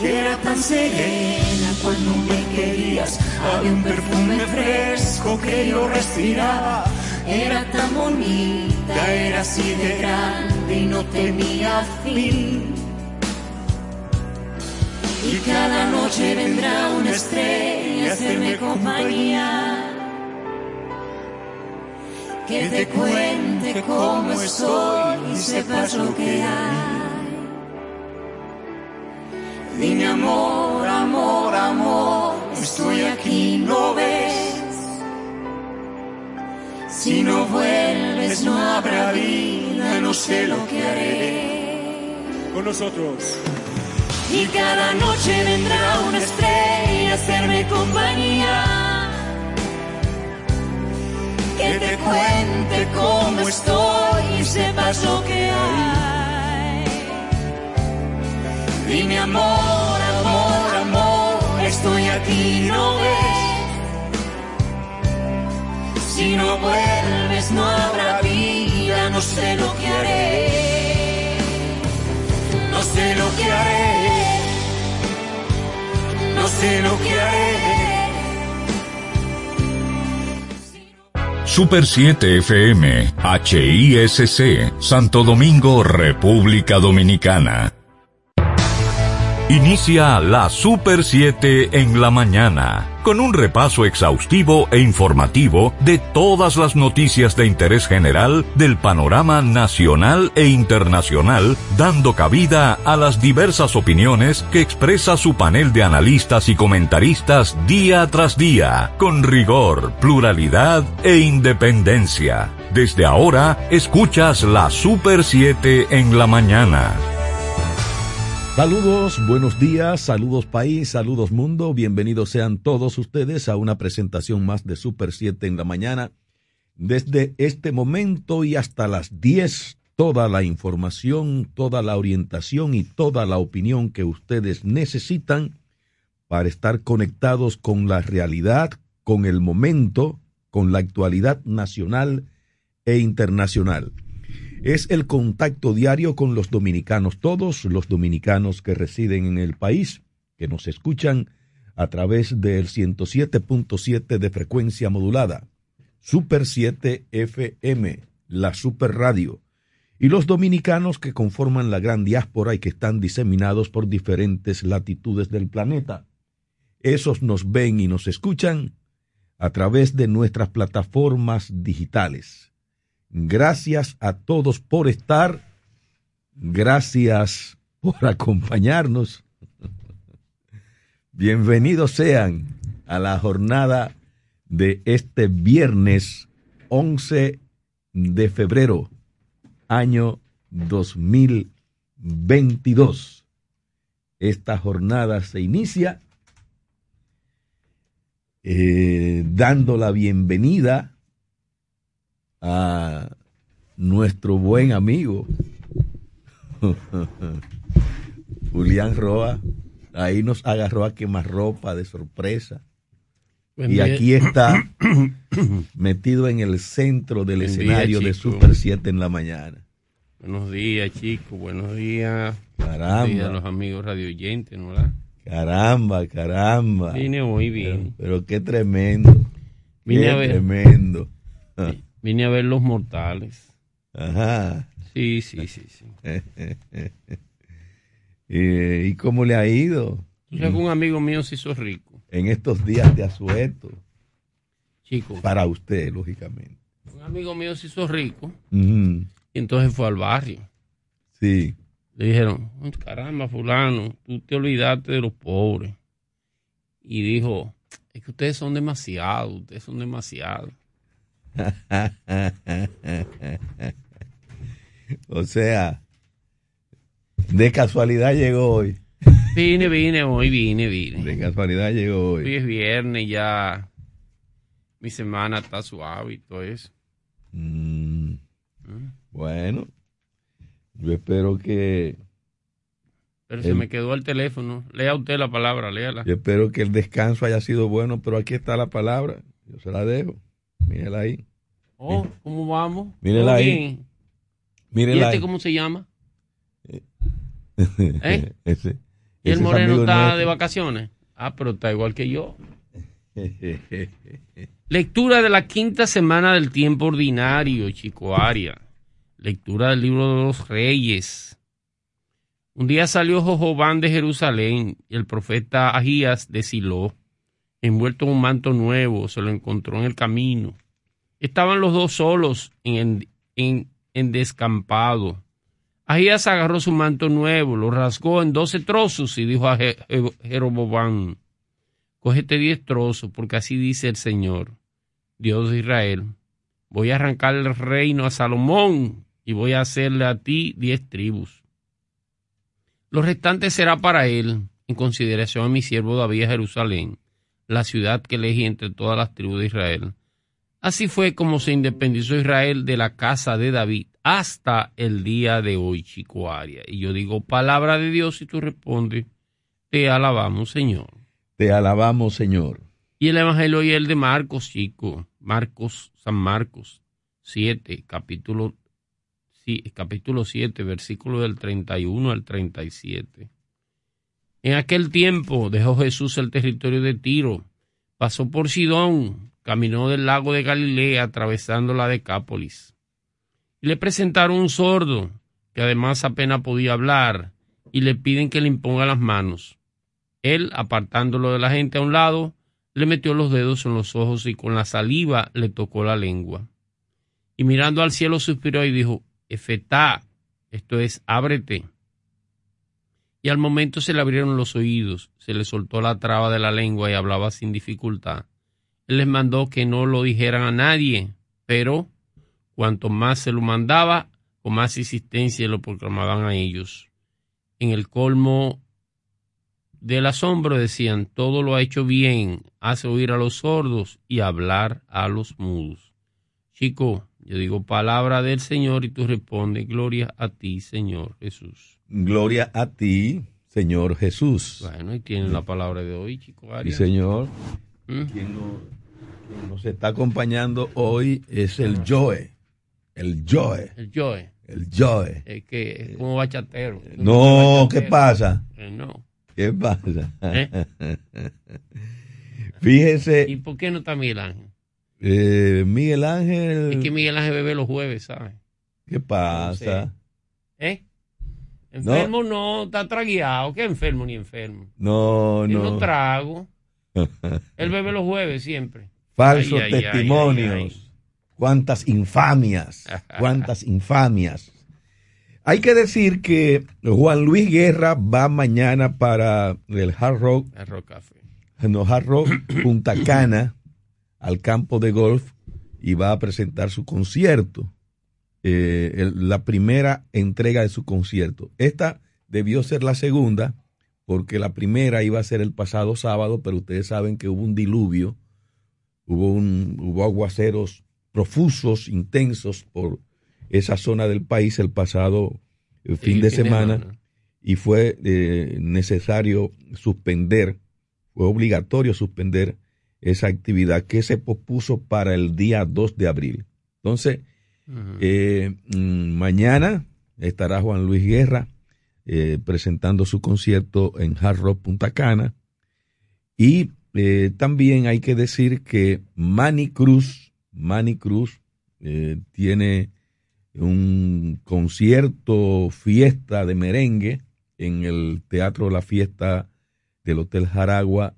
era tan serena cuando me querías. Había un perfume fresco que yo respiraba. Era tan bonita, era así de grande y no tenía fin. Y cada noche vendrá una estrella a hacerme compañía. Que te cuente cómo estoy y sepas lo que hay. Dime amor, amor, amor, estoy aquí, no ves. Si no vuelves no habrá vida, no sé lo que haré. Con nosotros. Y cada noche vendrá una estrella a hacerme compañía. Que te cuente cómo estoy y sepas lo que hay. Dime amor, amor, amor, estoy aquí, no ves. Si no vuelves no habrá vida, no sé lo que haré. No sé lo que haré. No sé lo que haré. Super 7 FM, HISC, Santo Domingo, República Dominicana. Inicia la Super 7 en la mañana, con un repaso exhaustivo e informativo de todas las noticias de interés general del panorama nacional e internacional, dando cabida a las diversas opiniones que expresa su panel de analistas y comentaristas día tras día, con rigor, pluralidad e independencia. Desde ahora, escuchas la Super 7 en la mañana. Saludos, buenos días, saludos país, saludos mundo, bienvenidos sean todos ustedes a una presentación más de Super 7 en la mañana. Desde este momento y hasta las 10, toda la información, toda la orientación y toda la opinión que ustedes necesitan para estar conectados con la realidad, con el momento, con la actualidad nacional e internacional es el contacto diario con los dominicanos, todos los dominicanos que residen en el país, que nos escuchan a través del 107.7 de frecuencia modulada, Super 7 FM, la Super Radio, y los dominicanos que conforman la gran diáspora y que están diseminados por diferentes latitudes del planeta. Esos nos ven y nos escuchan a través de nuestras plataformas digitales Gracias a todos por estar. Gracias por acompañarnos. Bienvenidos sean a la jornada de este viernes 11 de febrero, año 2022. Esta jornada se inicia eh, dando la bienvenida a nuestro buen amigo Julián Roa. Ahí nos agarró a ropa de sorpresa. y aquí está metido en el centro del escenario de Super 7 en la mañana. Buenos días, chicos. Buenos días. Caramba. Buenos días a los amigos radio oyentes, ¿no? Caramba, caramba. Vine muy bien. Pero, qué tremendo. Vine qué a ver. Tremendo. Vine a ver Los Mortales. Ajá. Sí, sí, sí. sí. ¿Y cómo le ha ido? Un amigo mío se hizo rico. En estos días de asueto. Chico. Para usted, lógicamente. Un amigo mío se hizo rico. Y entonces fue al barrio. Sí. Le dijeron, caramba, fulano, tú te olvidaste de los pobres. Y dijo, es que ustedes son demasiados, ustedes son demasiados. o sea, de casualidad llegó hoy. Vine, vine, hoy vine, vine. De casualidad llegó Hoy hoy. es viernes ya. Mi semana está suave y todo eso. Mm, ¿Mm? bueno, yo espero que Pero se me quedó el teléfono. Lea usted la palabra, léala. yo espero que el descanso haya sido bueno, pero aquí está la palabra. Yo se la dejo. Mírela ahí. Oh, ¿cómo vamos? Mírela ¿Todo ahí. bien? ¿Y Mírela este ahí. cómo se llama? ¿Eh? ¿Y el moreno está de vacaciones? Ah, pero está igual que yo. Lectura de la quinta semana del tiempo ordinario, Chico Aria. Lectura del libro de los reyes. Un día salió Jojobán de Jerusalén y el profeta Agías de Silo, envuelto en un manto nuevo, se lo encontró en el camino. Estaban los dos solos en, en, en descampado. Agías agarró su manto nuevo, lo rasgó en doce trozos y dijo a Jeroboam, cógete diez trozos, porque así dice el Señor, Dios de Israel. Voy a arrancar el reino a Salomón y voy a hacerle a ti diez tribus. Lo restante será para él, en consideración a mi siervo David Jerusalén, la ciudad que elegí entre todas las tribus de Israel. Así fue como se independizó Israel de la casa de David hasta el día de hoy, Chico Aria. Y yo digo, palabra de Dios, y tú respondes, te alabamos, Señor. Te alabamos, Señor. Y el Evangelio y el de Marcos, chico, Marcos, San Marcos 7, capítulo, sí, capítulo 7, versículo del 31 al 37. En aquel tiempo dejó Jesús el territorio de Tiro, pasó por Sidón, caminó del lago de Galilea atravesando la Decápolis y le presentaron un sordo, que además apenas podía hablar, y le piden que le imponga las manos. Él, apartándolo de la gente a un lado, le metió los dedos en los ojos y con la saliva le tocó la lengua. Y mirando al cielo suspiró y dijo, Efetá, esto es, ábrete. Y al momento se le abrieron los oídos, se le soltó la traba de la lengua y hablaba sin dificultad. Él les mandó que no lo dijeran a nadie, pero Cuanto más se lo mandaba, con más insistencia lo proclamaban a ellos. En el colmo del asombro decían, todo lo ha hecho bien, hace oír a los sordos y hablar a los mudos. Chico, yo digo palabra del Señor y tú respondes, gloria a ti, Señor Jesús. Gloria a ti, Señor Jesús. Bueno, y tienen la palabra de hoy, chico. Y Señor, ¿Mm? Nos, está acompañando hoy es el Joe. El Joe. El Joe. El Joe. Es que es como bachatero. No, ¿qué pasa? Eh, no. ¿Qué pasa? ¿Eh? Fíjese. ¿Y por qué no está Miguel Ángel? Eh, Miguel Ángel. Es que Miguel Ángel bebe los jueves, ¿sabes? ¿Qué pasa? ¿Eh? Enfermo no, está tragueado. ¿Qué enfermo ni enfermo? No, Yo no. no trago. Él bebe los jueves siempre. Falsos testimonios cuántas infamias, cuántas infamias. Hay que decir que Juan Luis Guerra va mañana para el Hard Rock, Hard Rock Café. No, Hard Rock Punta Cana, al campo de golf, y va a presentar su concierto, eh, la primera entrega de su concierto. Esta debió ser la segunda, porque la primera iba a ser el pasado sábado, pero ustedes saben que hubo un diluvio, hubo, un, hubo aguaceros profusos, intensos por esa zona del país el pasado eh, fin de semana y fue eh, necesario suspender, fue obligatorio suspender esa actividad que se pospuso para el día 2 de abril. Entonces, eh, mm, mañana estará Juan Luis Guerra presentando su concierto en Hard Rock Punta Cana y también hay que decir que Manny Cruz, Manny Cruz eh, tiene un concierto, fiesta de merengue en el Teatro La Fiesta del Hotel Jaragua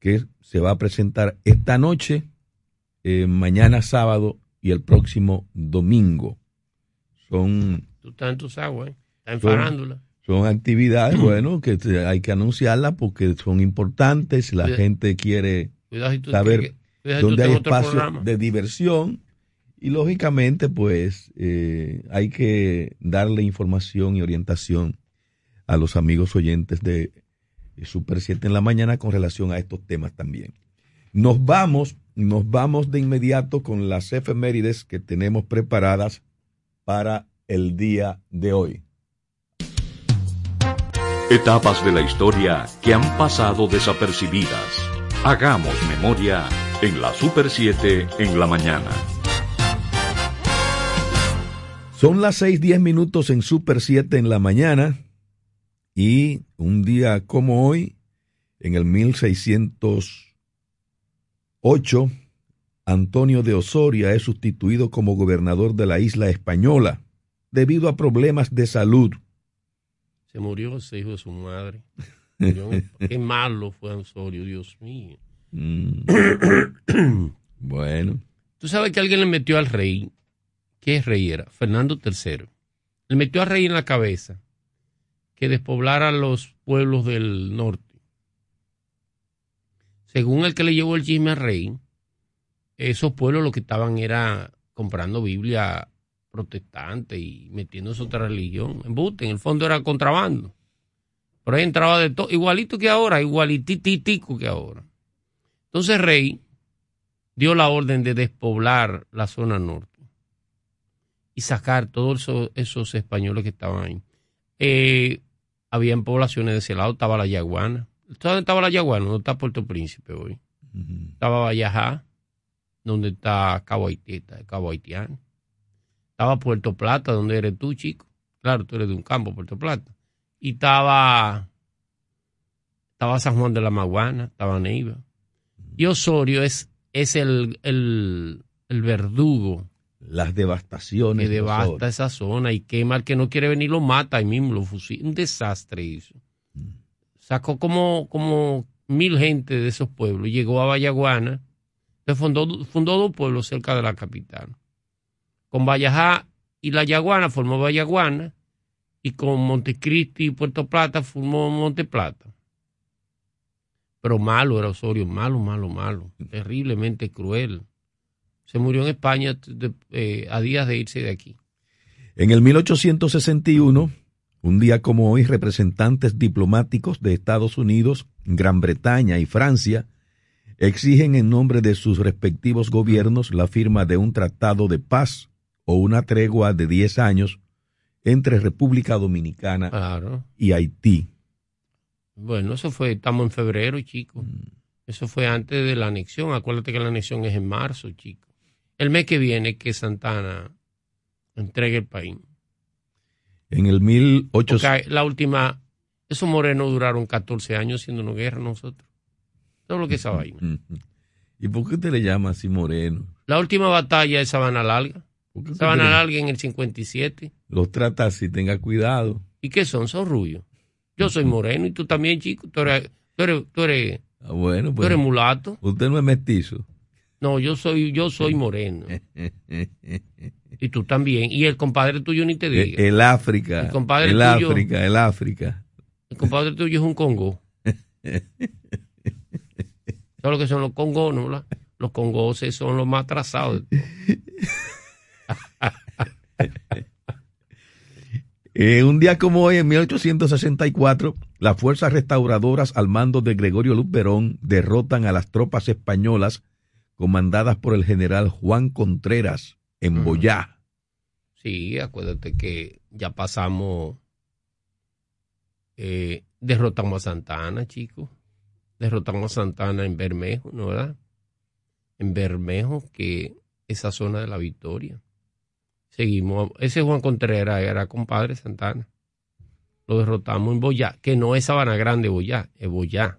que se va a presentar esta noche, eh, mañana sábado y el próximo domingo. Son... Tú estás en tus aguas, ¿eh? estás en farándula. Son actividades, bueno, que hay que anunciarlas porque son importantes, la gente quiere saber donde hay espacio de diversión y lógicamente pues eh, hay que darle información y orientación a los amigos oyentes de Super 7 en la mañana con relación a estos temas también. Nos vamos, nos vamos de inmediato con las efemérides que tenemos preparadas para el día de hoy. Etapas de la historia que han pasado desapercibidas. Hagamos memoria en la Super 7 en la mañana. Son las 6:10 minutos en Super 7 en la mañana. Y un día como hoy, en el 1608, Antonio de Osoria es sustituido como gobernador de la isla española debido a problemas de salud. Se murió ese hijo de su madre. qué malo fue Osorio, Dios mío. Mm. bueno. Tú sabes que alguien le metió al rey, ¿qué rey era? Fernando III. Le metió al rey en la cabeza que despoblara los pueblos del norte. Según el que le llevó el chisme al rey, esos pueblos lo que estaban era comprando Biblia protestante y metiéndose otra religión. En en el fondo era contrabando. Por ahí entraba de todo, igualito que ahora, igualititico que ahora. Entonces Rey dio la orden de despoblar la zona norte y sacar todos esos, españoles que estaban ahí. Eh, habían poblaciones de ese lado, estaba la Yaguana. ¿Dónde estaba la Yaguana? ¿Dónde está Puerto Príncipe hoy? Estaba Vallajá, donde está Cabo Haití, Cabo Haitiano. Estaba Puerto Plata, donde eres tú, chico. Claro, tú eres de un campo, Puerto Plata. Y estaba, estaba San Juan de la Maguana, estaba Neiva. Y Osorio es, es el, el, el verdugo. Las devastaciones. Que devasta esa zona y quema al que no quiere venir, lo mata ahí mismo, lo fusila. Un desastre hizo. Mm. Sacó como, como mil gente de esos pueblos. Llegó a Vallaguana. fundó, fundó dos pueblos cerca de la capital con Vallajá y La Yaguana formó Vallaguana y con Montecristi y Puerto Plata formó Monte Plata. Pero malo era Osorio, malo, malo, malo, terriblemente cruel. Se murió en España eh, a días de irse de aquí. En el 1861, un día como hoy, representantes diplomáticos de Estados Unidos, Gran Bretaña y Francia exigen en nombre de sus respectivos gobiernos la firma de un tratado de paz o una tregua de 10 años entre República Dominicana y Haití. Bueno, eso fue, estamos en febrero, chico. Mm. Eso fue antes de la anexión. Acuérdate que la anexión es en marzo, chico. El mes que viene que Santana entregue el país. En el 1800. la última, esos morenos duraron 14 años siendo una guerra nosotros. Todo lo que esa vaina. ¿Y por qué te le llama así moreno? La última batalla es Sabana Larga. Estaban a alguien en el 57. Los trata así, tenga cuidado. ¿Y qué son? Son rubios. Yo soy moreno y tú también, chico. Tú eres, tú eres, tú eres, ah, bueno, pues, eres mulato. Usted no es mestizo. No, yo soy, yo soy moreno. y tú también. Y el compadre tuyo ni te e, diga. El, África. El compadre el África, el África. El compadre tuyo es un Congo. ¿Sabes lo que son los congos? No? Los congos son los más atrasados. Eh, un día como hoy, en 1864, las fuerzas restauradoras al mando de Gregorio Luperón derrotan a las tropas españolas comandadas por el general Juan Contreras en Boyá. Sí, acuérdate que ya pasamos, eh, derrotamos a Santana, chicos. Derrotamos a Santana en Bermejo, ¿no verdad? En Bermejo, que esa zona de la victoria. Seguimos. Ese Juan Contreras era compadre Santana. Lo derrotamos en Boyá, que no es Sabana Grande Boyá, es Boyá,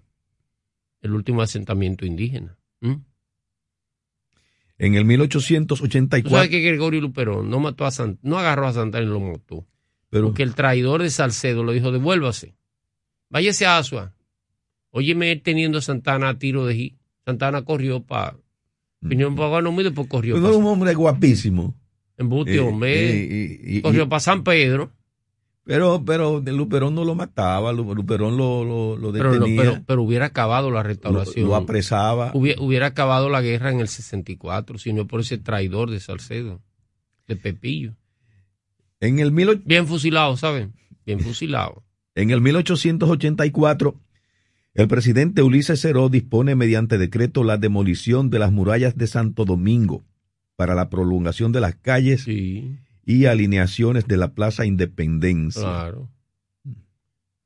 el último asentamiento indígena. En el 1884. ¿Sabes que Gregorio Luperón no mató a no agarró a Santana y lo mató? Pero, porque el traidor de Salcedo le dijo, devuélvase, váyase a Asua. Óyeme teniendo a Santana a tiro de G. Santana corrió para... Vino para no después corrió. Pero un hombre guapísimo. Embuste, eh, hombre. Y, corrió para San Pedro. Pero, pero Luperón no lo mataba, Luperón lo, lo, detenía. Pero, hubiera acabado la restauración. Lo, apresaba. Hubiera, acabado la guerra en el 64, si no por ese traidor de Salcedo, de Pepillo. En el Bien fusilado, ¿saben? Bien fusilado. En el 1884, el presidente Ulises Ceró dispone mediante decreto la demolición de las murallas de Santo Domingo para la prolongación de las calles y alineaciones de la Plaza Independencia. Claro.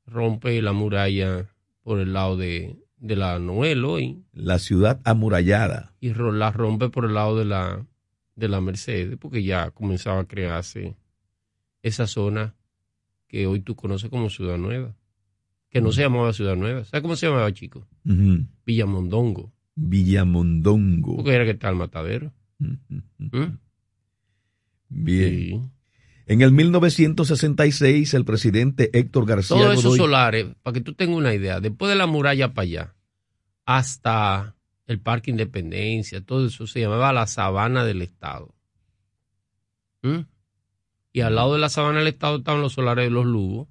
Rompe la muralla por el lado de, la Noel hoy. La ciudad amurallada. Y la rompe por el lado de la, de la Mercedes, porque ya comenzaba a crearse esa zona que hoy tú conoces como Ciudad Nueva. que no se llamaba Ciudad Nueva. ¿Sabes cómo se llamaba, chico? Ujú. Villamondongo. Villamondongo. Porque era que está el matadero. ¿Mm? Bien. Sí. En el 1966, el presidente Héctor García Todos esos Godoy- solares, para que tú tengas una idea, después de la muralla para allá, hasta el Parque Independencia, todo eso se llamaba la Sabana del Estado. ¿Mm? Y al lado de la Sabana del Estado estaban los solares de los Lugos.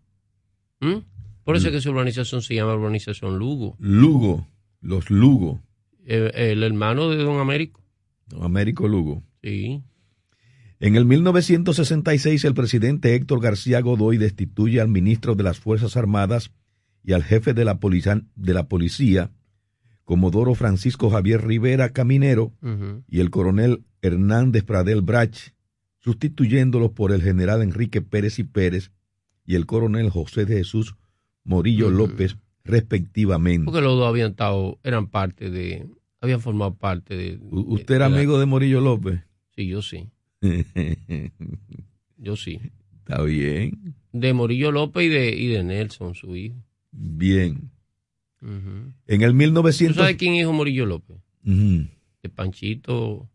¿Mm? Por eso es que su urbanización se llama urbanización Lugo. Lugo, los Lugo, Eh, El, hermano de Don Américo. Américo Lugo. Sí. En el 1966, el presidente Héctor García Godoy destituye al ministro de las Fuerzas Armadas y al jefe de la, policia, de la policía, Comodoro Francisco Javier Rivera Caminero, y el coronel Hernández Pradel Brach, sustituyéndolos por el general Enrique Pérez y Pérez y el coronel José de Jesús Morillo. López, respectivamente. Porque los dos habían estado, eran parte de, habían formado parte de. U- de- ¿Usted era de la- amigo de Morillo López? Sí, yo sí. Yo sí. Está bien, De Morillo López y de, y de Nelson, su hijo. bien. En el ¿Tú 1900... sabes quién es hijo Morillo López? De Panchito,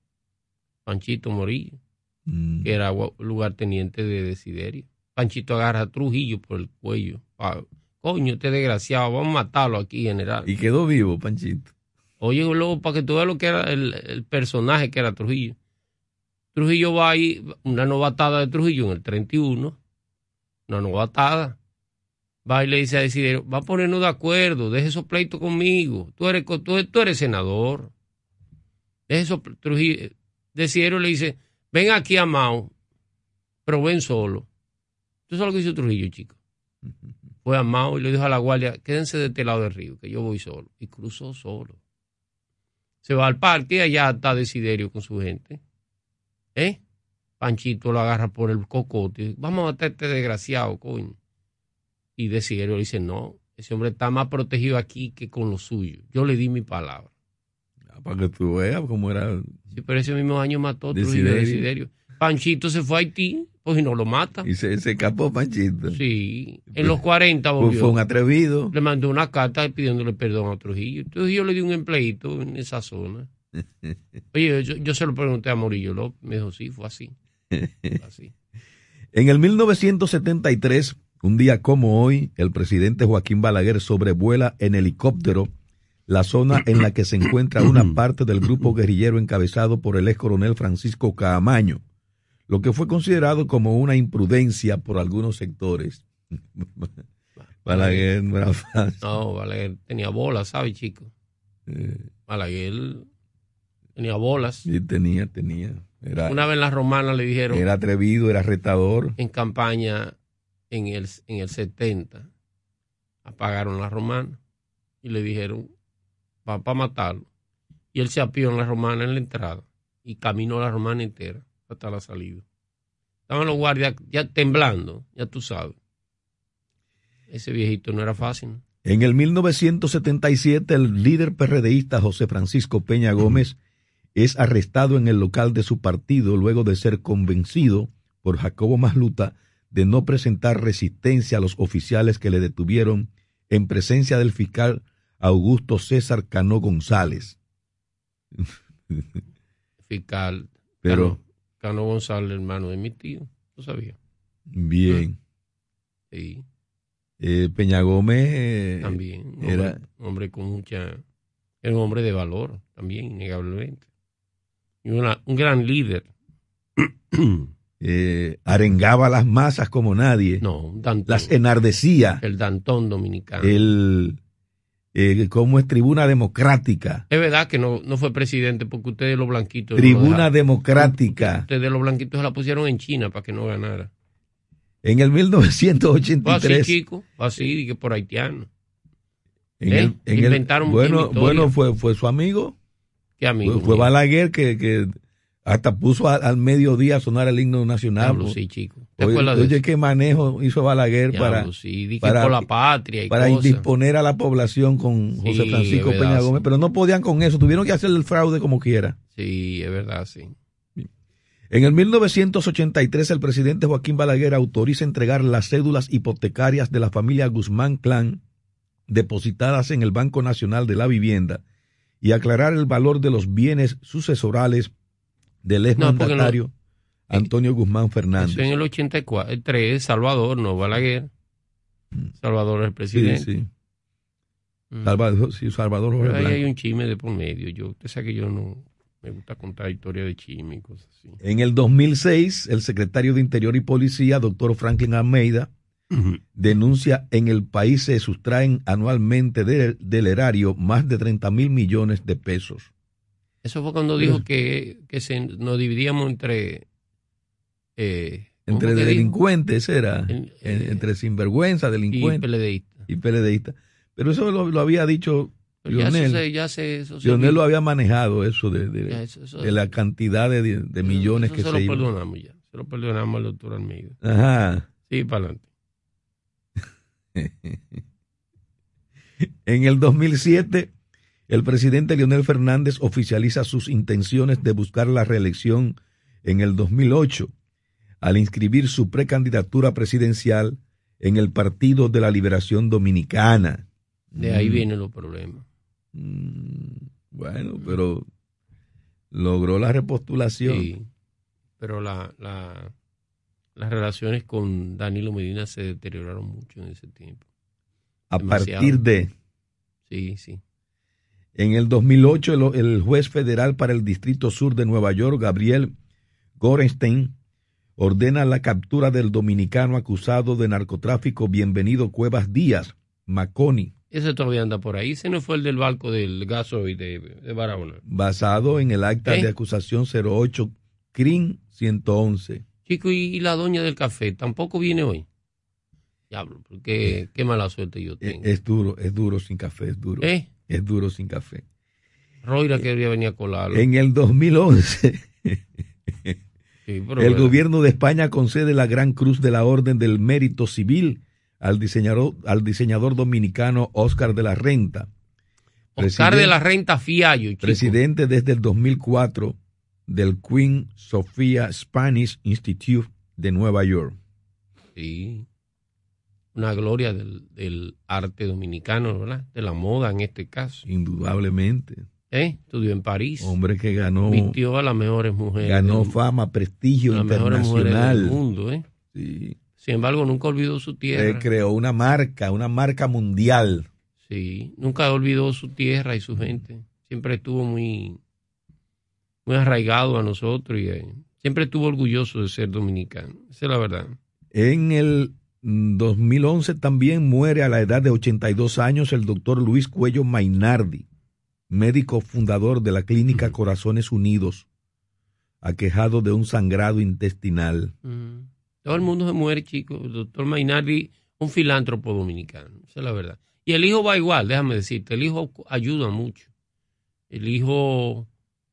Panchito Morillo, Mm. que era lugarteniente de Desiderio. Panchito agarra a Trujillo por el cuello. Pa- Coño, este desgraciado, vamos a matarlo aquí, general. Y quedó vivo, Panchito. Oye, luego, para que tú veas lo que era el, el personaje que era Trujillo. Trujillo va ahí, una novatada de Trujillo en el 31, una novatada. Va y le dice a Desiderio, va a ponernos de acuerdo, deje esos pleitos conmigo. Tú eres, tú, tú eres senador. Deje esos Trujillo. Desiderio le dice, ven aquí a Mao, pero ven solo. ¿Tú sabes lo que hizo Trujillo, chico? Fue a Mao y le dijo a la guardia, quédense de este lado del río, que yo voy solo. Y cruzó solo. Se va al parque y allá está Desiderio con su gente. ¿Eh? Panchito lo agarra por el cocote. Vamos a matar a este desgraciado, coño. Y Desiderio le dice, no, ese hombre está más protegido aquí que con lo suyo. Yo le di mi palabra. Ah, Para que tú veas cómo era. Sí, pero ese mismo año mató a Desiderio. Desiderio. Panchito se fue a Haití, y no lo mata. Y se, se escapó Panchito. Sí, en los 40 Fue, volvió. fue un atrevido. Le mandó una carta pidiéndole perdón a Trujillo. Trujillo le dio un empleito en esa zona. Oye, yo, yo se lo pregunté a Morillo López. Me dijo, sí, fue así. Fue así. En el 1973, un día como hoy, el presidente Joaquín Balaguer sobrevuela en helicóptero la zona en la que se encuentra una parte del grupo guerrillero encabezado por el ex coronel Francisco Caamaño, lo que fue considerado como una imprudencia por algunos sectores. Balaguer no era fácil. No, Balaguer tenía bolas, ¿sabes, chico? Eh, Balaguer tenía bolas. sí, tenía, tenía. Era, Una vez en la romana le dijeron era atrevido, era retador. en campaña en el, en el 70, apagaron la romana y le dijeron, va para matarlo. Y él se apió en la romana en la entrada y caminó la romana entera hasta la salida. Estaban los guardias ya temblando, ya tú sabes. Ese viejito no era fácil. ¿no? En el 1977, el líder PRDista José Francisco Peña Gómez es arrestado en el local de su partido luego de ser convencido por Jacobo Masluta de no presentar resistencia a los oficiales que le detuvieron en presencia del fiscal Augusto César Cano González. Fiscal Pero, Cano, González, hermano de mi tío. ¿Tú sabías? bien, Sí, eh, Peña Gómez eh, también. Un era- hombre, un hombre con mucha... Era un hombre de valor, también, innegablemente. Y una- un gran líder. eh, arengaba las masas como nadie, No, un Dantón. las enardecía. el Dantón dominicano. el eh, como es tribuna democrática, Es verdad que no, no fue presidente porque ustedes los blanquitos... no lo tribuna democrática. Ustedes los blanquitos se la pusieron en China para que no ganara. En el Fue así, 1983, chico. Fue así, que por haitiano. en ¿Eh? el, en el- Inventaron bueno, bueno fue fue su amigo, Qué amigo. fue, fue. Balaguer que, que hasta puso a- al mediodía a sonar el himno nacional. Diablo, sí, chico. ¿Te Oye, de qué manejo hizo Balaguer Diablo, para, sí, para- por la patria y para indisponer a la población con Sí, José Francisco verdad, Peña. Gómez, pero no podían con eso, tuvieron que hacer el fraude como quiera. Sí, es verdad, sí. En el 1983, el presidente Joaquín Balaguer autoriza entregar las cédulas hipotecarias de la familia Guzmán Clan depositadas en el Banco Nacional de la Vivienda y aclarar el valor de los bienes sucesorales del exmandatario Antonio Guzmán Fernández. en el 83, Salvador, no Balaguer. Mm. Salvador es el presidente. Sí, sí. Mm. Salvador, sí, Salvador Pero ahí hay un chisme de por medio. Yo, usted sabe que yo no me gusta contar historias de chisme y cosas así. En el 2006, el secretario de Interior y Policía, doctor Franklin Almeida, denuncia en el país se sustraen anualmente del erario más de 30 mil millones de pesos. Eso fue cuando dijo que, que se, nos dividíamos entre... Eh, entre delincuentes era, eh, entre sinvergüenza, delincuentes y peledeísta. Pero eso lo, había dicho Lionel. Ya se, Lionel lo había manejado eso de, de, la cantidad de, de millones que se, se lo perdonamos ya. Se lo perdonamos al doctor Almeida. Ajá. Sí, para adelante. en el 2007, el presidente Leonel Fernández oficializa sus intenciones de buscar la reelección en el 2008 al inscribir su precandidatura presidencial en el Partido de la Liberación Dominicana. De ahí mm. vienen los problemas. Mm, bueno, pero logró la repostulación. Sí, pero la, la, las relaciones con Danilo Medina se deterioraron mucho en ese tiempo. A partir de... Sí, sí. En el 2008, el, juez federal para el Distrito Sur de Nueva York, Gabriel Gorenstein, ordena la captura del dominicano acusado de narcotráfico Bienvenido Cuevas Díaz, Maconi. Ese todavía anda por ahí. Ese no fue el del barco del gasoil de, de Barahona. Basado en el acta de acusación 08 CRIM 111. Chico, ¿y la doña del café tampoco viene hoy? Diablo, porque qué mala suerte yo tengo. Es, duro, es duro sin café, es duro. ¿Eh? Es duro sin café. Roira quería venir a colarlo. En el 2011, el gobierno de España concede la Gran Cruz de la Orden del Mérito Civil al diseñador, al diseñador dominicano Oscar de la Renta. Oscar de la Renta Fiallo. Chico. Presidente desde el 2004 del Queen Sofia Spanish Institute de Nueva York. Sí, una gloria del, arte dominicano, ¿verdad? De la moda en este caso. Indudablemente. ¿Eh? Estudió en París. Hombre que ganó. Vistió a las mejores mujeres. Ganó fama, prestigio las internacional. del mundo, ¿eh? Sí. Sin embargo, nunca olvidó su tierra. creó una marca, una marca mundial. Sí, nunca olvidó su tierra y su gente. Siempre estuvo muy, muy arraigado a nosotros y eh, siempre estuvo orgulloso de ser dominicano. Esa es la verdad. En el 2011 también muere a la edad de 82 años el doctor Luis Cuello Mainardi, médico fundador de la clínica Corazones Unidos, aquejado de un sangrado intestinal. Todo el mundo se muere, chicos. El doctor Mainardi, un filántropo dominicano, esa es la verdad. Y el hijo va igual, déjame decirte, el hijo ayuda mucho. El hijo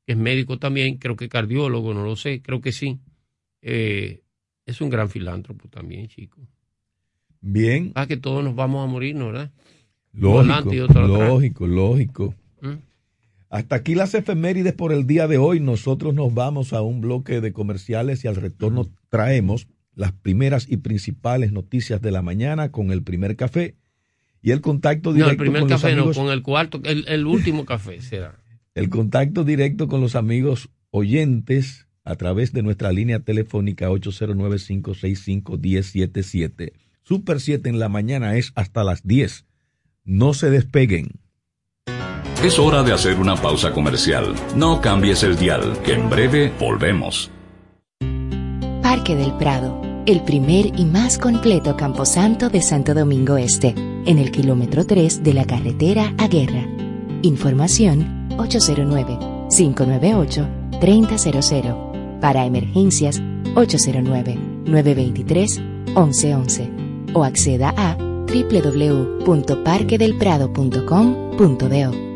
es médico también, creo que cardiólogo, no lo sé, creo que sí. Eh, es un gran filántropo también, chico. Bien. Ah, que todos nos vamos a morir, ¿no, verdad? Lógico, lógico, lógico. ¿Mm? Hasta aquí las efemérides por el día de hoy. Nosotros nos vamos a un bloque de comerciales y al retorno traemos las primeras y principales noticias de la mañana con el primer café y el contacto directo. No, el primer café no, con el cuarto, el, el último café será el contacto directo con los amigos oyentes a través de nuestra línea telefónica 809-565-1077. Super 7 en la mañana es hasta las 10. No se despeguen. Es hora de hacer una pausa comercial. No cambies el dial, que en breve volvemos. Parque del Prado, el primer y más completo camposanto de Santo Domingo Este, en el kilómetro 3 de la carretera a Guerra. Información 809-598-3000. Para emergencias, 809-923-1111. O acceda a www.parquedelprado.com.do.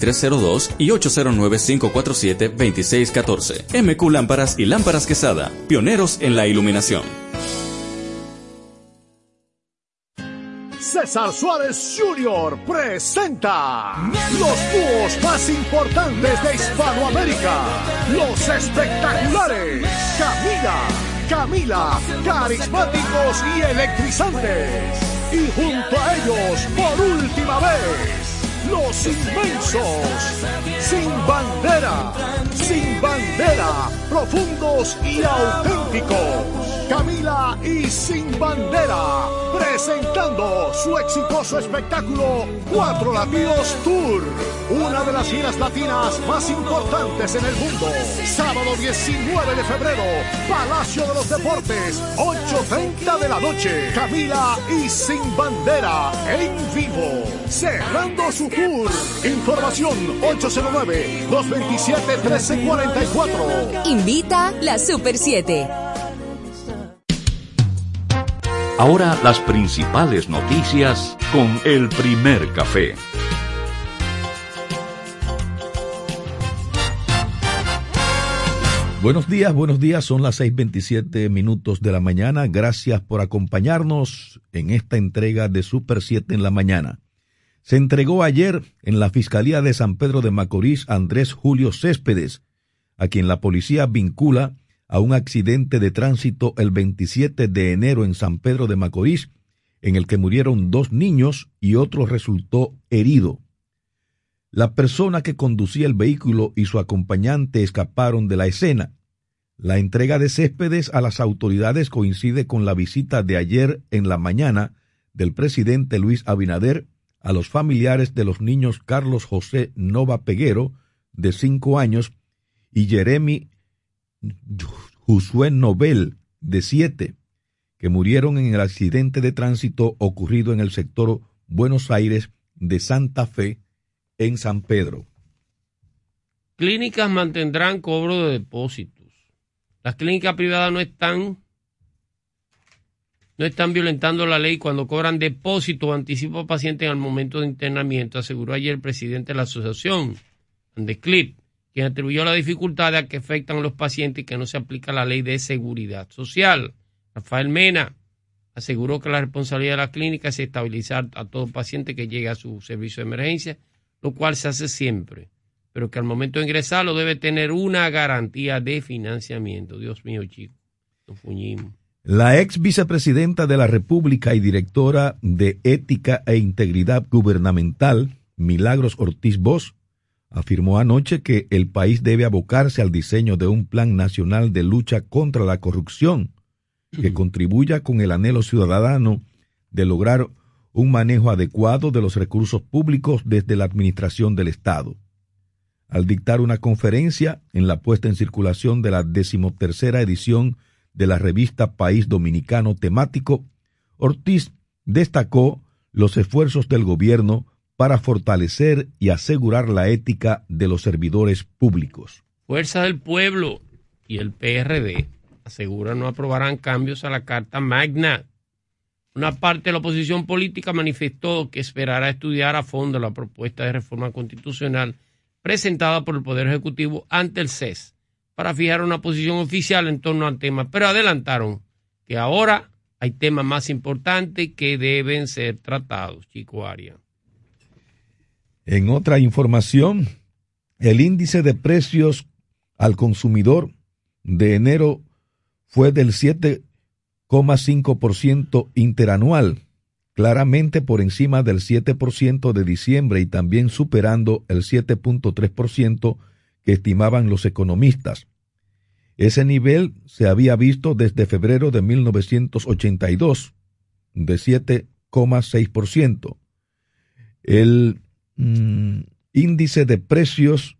2302 y 809-547-2614. MQ Lámparas y Lámparas Quesada, pioneros en la iluminación. César Suárez Jr. presenta los dúos más importantes de Hispanoamérica, los espectaculares Camila, Camila, carismáticos y electrizantes. Y junto a ellos, por última vez, los inmensos, sin bandera, sin bandera, profundos y auténticos. Camila y Sin Bandera, presentando su exitoso espectáculo Cuatro Latinos Tour, una de las giras latinas más importantes en el mundo. Sábado 19 de febrero, Palacio de los Deportes, 8.30 de la noche. Camila y Sin Bandera en vivo, cerrando su tour. Información 809-227-1344. Invita la Super 7. Ahora las principales noticias con el primer café. Buenos días, buenos días. Son las 6:27 minutos de la mañana. Gracias por acompañarnos en esta entrega de Super 7 en la mañana. Se entregó ayer en la Fiscalía de San Pedro de Macorís Andrés Julio Céspedes, a quien la policía vincula a un accidente de tránsito el 27 de enero en San Pedro de Macorís, en el que murieron dos niños y otro resultó herido. La persona que conducía el vehículo y su acompañante escaparon de la escena. La entrega de céspedes a las autoridades coincide con la visita de ayer en la mañana del presidente Luis Abinader a los familiares de los niños Carlos José Nova Peguero, de cinco años, y Jeremy Josué Nobel, de siete, que murieron en el accidente de tránsito ocurrido en el sector Buenos Aires de Santa Fe, en San Pedro. Clínicas mantendrán cobro de depósitos. Las clínicas privadas no están no están violentando la ley cuando cobran depósito o anticipo a pacientes al momento de internamiento, aseguró ayer el presidente de la asociación, Andeclip quien atribuyó la dificultad a que afectan a los pacientes y que no se aplica la ley de seguridad social. Rafael Mena aseguró que la responsabilidad de la clínica es estabilizar a todo paciente que llegue a su servicio de emergencia, lo cual se hace siempre, pero que al momento de ingresarlo debe tener una garantía de financiamiento. Dios mío, chicos, nos fuñimos. La ex vicepresidenta de la República y directora de Ética e Integridad Gubernamental, Milagros Ortiz Bosch, afirmó anoche que el país debe abocarse al diseño de un plan nacional de lucha contra la corrupción que contribuya con el anhelo ciudadano de lograr un manejo adecuado de los recursos públicos desde la administración del Estado. Al dictar una conferencia en la puesta en circulación de la decimotercera edición de la revista País Dominicano Temático, Ortiz destacó los esfuerzos del gobierno para fortalecer y asegurar la ética de los servidores públicos. Fuerza del Pueblo y el PRD aseguran no aprobarán cambios a la Carta Magna. Una parte de la oposición política manifestó que esperará estudiar a fondo la propuesta de reforma constitucional presentada por el Poder Ejecutivo ante el CES para fijar una posición oficial en torno al tema, pero adelantaron que ahora hay temas más importantes que deben ser tratados, Chico Arias. En otra información, El índice de precios al consumidor de enero fue del 7,5% interanual, claramente por encima del 7% de diciembre y también superando el 7.3% que estimaban los economistas. Ese nivel se había visto desde febrero de 1982, de 7,6%. El mm, índice de precios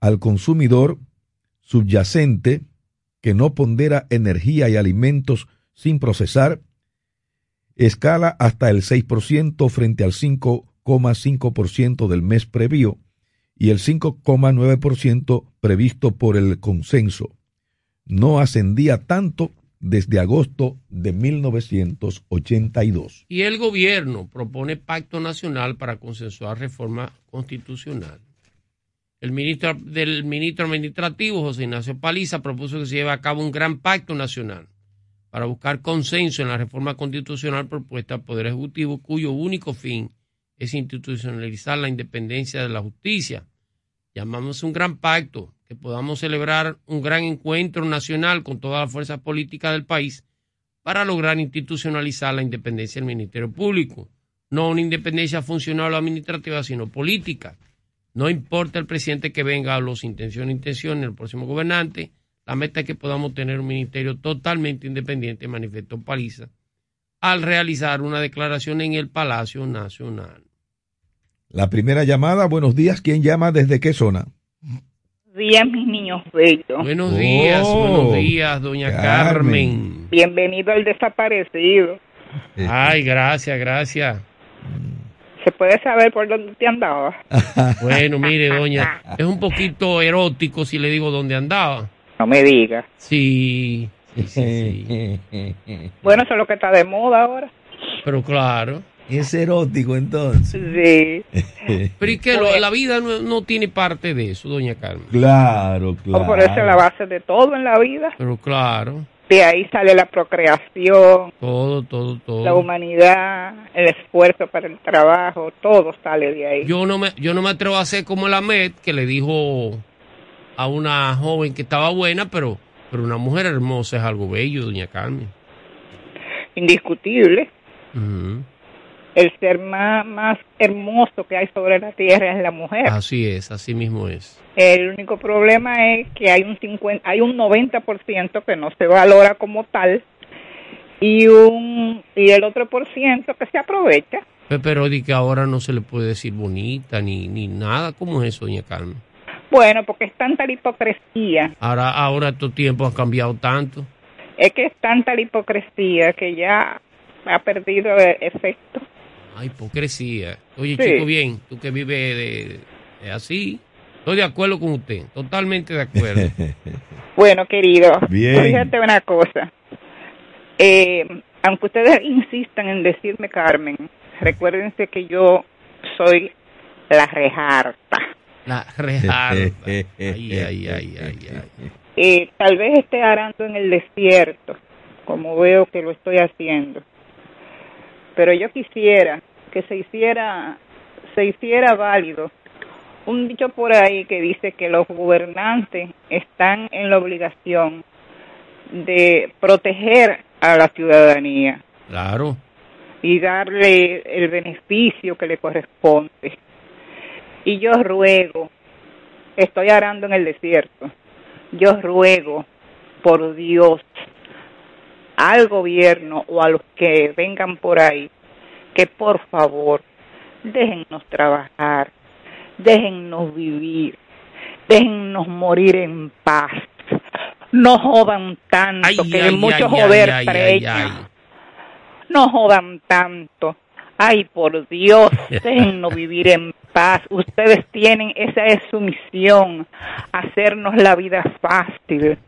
al consumidor subyacente, que no pondera energía y alimentos sin procesar, escala hasta el 6% frente al 5,5% del mes previo y el 5,9% previsto por el consenso. No ascendía tanto desde agosto de 1982. Y el gobierno propone pacto nacional para consensuar reforma constitucional. El ministro del ministro administrativo, José Ignacio Paliza, propuso que se lleve a cabo un gran pacto nacional para buscar consenso en la reforma constitucional propuesta al Poder Ejecutivo, cuyo único fin es institucionalizar la independencia de la justicia. Llamamos un gran pacto, que podamos celebrar un gran encuentro nacional con todas las fuerzas políticas del país para lograr institucionalizar la independencia del Ministerio Público. No una independencia funcional o administrativa, sino política no importa el presidente que venga los intenciones, intenciones, el próximo gobernante, la meta es que podamos tener un ministerio totalmente independiente, manifestó Paliza, al realizar una declaración en el Palacio Nacional. La primera llamada, buenos días, ¿quién llama desde qué zona? Buenos días, mis niños bellos. Buenos días, Oh, buenos días, doña Carmen. Carmen. Bienvenido al desaparecido. Ay, gracias, gracias. ¿Se puede saber por dónde te andaba? Bueno, mire, doña, es un poquito erótico si le digo dónde andaba. No me digas. Sí, sí, sí, sí. Bueno, eso es lo que está de moda ahora. Pero claro. Es erótico entonces. Sí. Pero ¿y qué? Lo- la vida no, no tiene parte de eso, doña Carmen. Claro, O por eso es la base de todo en la vida. Pero claro, De ahí sale la procreación, todo, todo, todo. la humanidad, el esfuerzo para el trabajo, todo sale de ahí. Yo no me, yo no me atrevo a hacer como la Met que le dijo a una joven que estaba buena, pero, pero una mujer hermosa es algo bello, doña Carmen. Indiscutible. Ujú. El ser más, más hermoso que hay sobre la tierra es la mujer. Así es, así mismo es. El único problema es que hay un 50, hay un 90% que no se valora como tal y un y el otro por ciento que se aprovecha. Pe- Pero di que ahora no se le puede decir bonita ni, ni nada. ¿Cómo es eso, doña Carmen? Bueno, porque es tanta la hipocresía, Ahora, ahora estos tiempos han cambiado tanto. es que es tanta la hipocresía que ya ha perdido el efecto. Ay, hipocresía. Oye, Sí. chico, bien, tú que vives de, de así. Estoy de acuerdo con usted, totalmente de acuerdo. Bueno, querido, Bien. fíjate una cosa. Eh, aunque ustedes insistan en decirme Carmen, recuérdense que yo soy la rejarta. La rejarda. Ay, ay, ay, ay, ay. Eh, tal vez esté arando en el desierto, como veo que lo estoy haciendo. Pero yo quisiera que se hiciera, se hiciera válido un dicho por ahí que dice que los gobernantes están en la obligación de proteger a la ciudadanía Claro. y darle el beneficio que le corresponde. Y yo ruego, estoy arando en el desierto, yo ruego por Dios al gobierno o a los que vengan por ahí que por favor déjennos trabajar, déjennos vivir, déjennos morir en paz. No jodan tanto, Ay, que de ay, mucho joder preña. No jodan tanto. Ay, por Dios, déjennos vivir en paz. Ustedes tienen, esa es su misión, hacernos la vida fácil.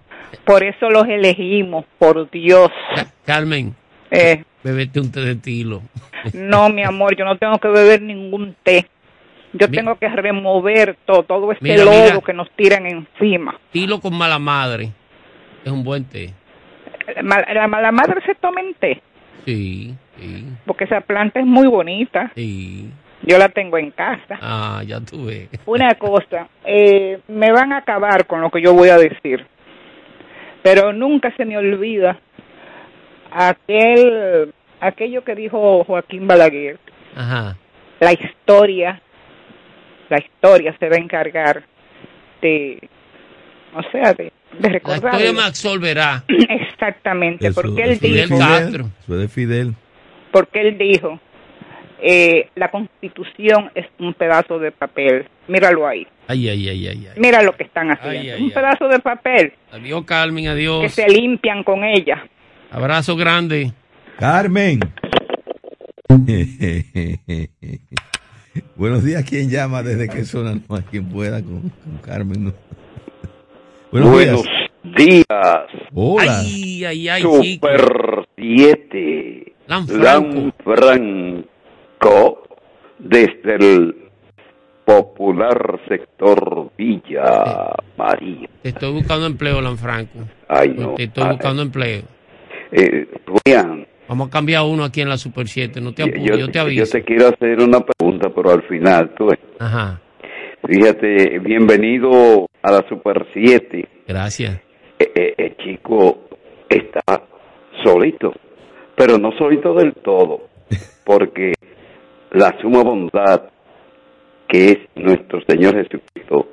Por eso los elegimos, por Dios. Ca- Carmen, Eh, bebete un té de tilo. no, mi amor, yo no tengo que beber ningún té. Yo Mi- tengo que remover todo, todo este Mira, lodo mira. que nos tiran encima. Tilo con mala madre. Es un buen té. La mala madre se toma en té, Sí, sí, porque esa planta es muy bonita. sí. Yo la tengo en casa. Ah, ya tuve. Una cosa, eh, me van a acabar con lo que yo voy a decir, pero nunca se me olvida aquel, aquello que dijo Joaquín Balaguer. Ajá. La historia, la historia se va a encargar de, o sea, de, de La recordar. historia me absolverá. Exactamente, Eso- porque él Fidel dijo, Castro. Eso es de Fidel. porque él dijo, eh, la constitución es un pedazo de papel. Míralo ahí. Ay, ay, ay, ay, ay. Mira lo que están haciendo. Ay, ay, un ay. pedazo de papel Adiós, Carmen, que adiós. se limpian con ella. Abrazo grande. Carmen. Buenos días, ¿quién llama desde qué zona? No hay quien pueda con, con Carmen. ¿no? Buenos Buenos días. días. Hola. Ay, ay, ay. Super 7. Lanfranco. Lanfranco, desde el popular sector Villa María. Te estoy buscando empleo, Lanfranco. Ay, no. Te estoy buscando empleo. eh, Julián, Vamos a cambiar uno aquí en la Super 7. No te yo, apures, yo te yo aviso. te quiero hacer una pregunta, pero al final, tú, Ajá. fíjate, bienvenido a la Super 7. Gracias. Eh, eh, el chico está solito, pero no solito del todo, porque la suma bondad que es nuestro Señor Jesucristo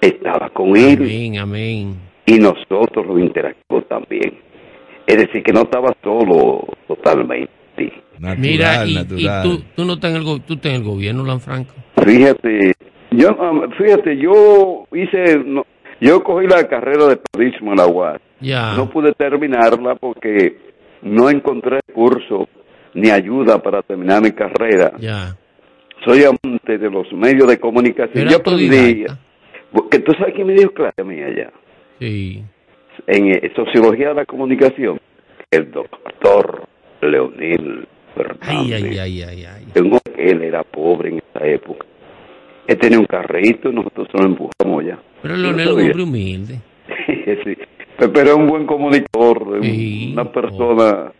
estaba con él Amén, amén. y nosotros lo interactuamos también. Es decir, que no estaba solo totalmente. Natural, Mira, y, tú, tú no estás en el, go- tú estás en el gobierno, Lanfranco. Fíjate, yo, um, fíjate, yo hice, no, yo cogí la carrera de periodismo en la UAS. Ya. No pude terminarla porque no encontré curso ni ayuda para terminar mi carrera. Ya. Soy amante de los medios de comunicación. Era Yo aprendí, porque tú sabes quién me dio clase a mí allá, Sí. en eh, Sociología de la Comunicación, el doctor Leonel Fernández. Ay, ay, ay, que él era pobre en esa época. Él tenía un carrito y nosotros se lo empujamos ya. Pero Leonel es un hombre humilde. sí. Pero pero es un buen comunicador, Sí. una persona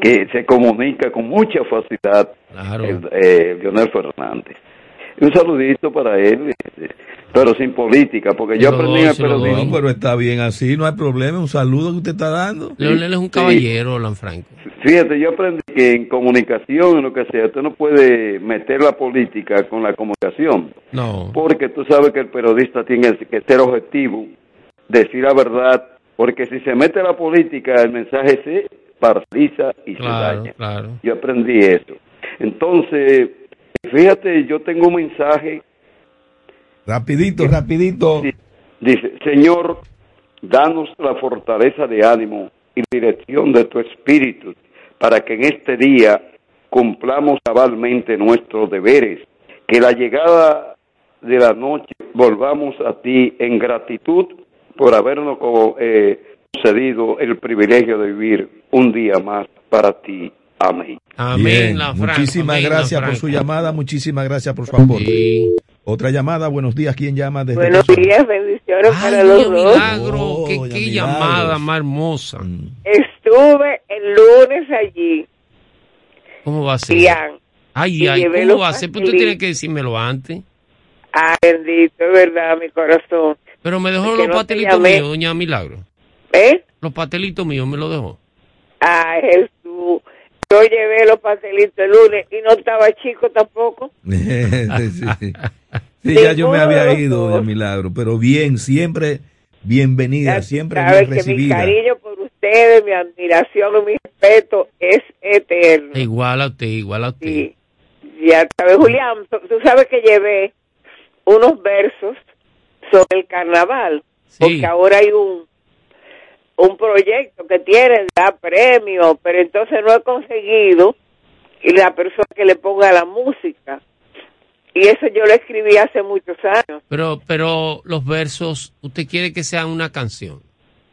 que se comunica con mucha facilidad, Claro. el, eh, Leonel Fernández. Un saludito para él, eh, pero sin política, porque yo aprendí doy, doy. periodismo. No, pero está bien así, no hay problema. Un saludo que usted está dando. Leonel es un sí. caballero, Lanfranco. Fíjate, yo aprendí que en comunicación, en lo que sea, usted no puede meter la política con la comunicación, No. porque tú sabes que el periodista tiene que ser objetivo, decir la verdad, porque si se mete la política, el mensaje se paraliza y se daña. claro. Yo aprendí eso. Entonces, fíjate, yo tengo un mensaje, Rapidito, rapidito. di- dice, Señor, danos la fortaleza de ánimo y dirección de tu espíritu para que en este día cumplamos cabalmente nuestros deberes, que la llegada de la noche volvamos a ti en gratitud por habernos eh, concedido el privilegio de vivir un día más para ti. Amén. Amén, Bien, Lanfranco. muchísimas amén, gracias por su llamada, muchísimas gracias por su aporte. Sí. Otra llamada, buenos días, ¿quién llama desde Buenos días, bendiciones Ay, para los dos. milagro, Oh, qué, doña qué Milagros. llamada más hermosa. Mm. Estuve el lunes allí, ¿Cómo va a ser? Ay, y ay, ¿cómo va a ser? Pues usted tiene que decírmelo antes. Ah, bendito, es verdad, mi corazón. Pero me dejó los no te pastelitos míos, doña Milagro. ¿Eh? Los pastelitos míos me los dejó. Ah, Jesús. Yo llevé los pastelitos el lunes y no estaba chico tampoco. sí, sí. Sí, ya yo me de había ido, doña Milagro, pero bien, siempre bienvenida, Ya siempre sabes bien que mi recibida. cariño por ustedes, mi admiración y mi respeto es eterno. Igual a usted, igual a usted. Sí. Ya sabes, Julián, tú tú sabes que llevé unos versos sobre el carnaval, Sí. porque ahora hay un un proyecto que tiene, da premio, pero entonces no he conseguido y la persona que le ponga la música. Y eso yo lo escribí hace muchos años. Pero, pero los versos, usted quiere que sean una canción.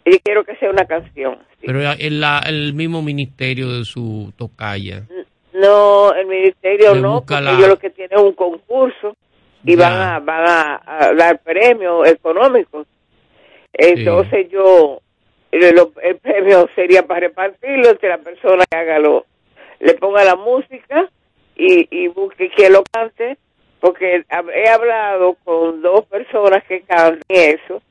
Y quiero que sea una canción. sí. Pero el, la- el mismo ministerio de su tocaya. No, el ministerio no, porque la- ellos lo que tienen es un concurso y Ya. van a van a, a dar premios económicos. Entonces yo el, el premio sería para repartirlo entre la persona que haga lo le ponga la música y, y busque quien lo cante porque he hablado con dos personas que cantan eso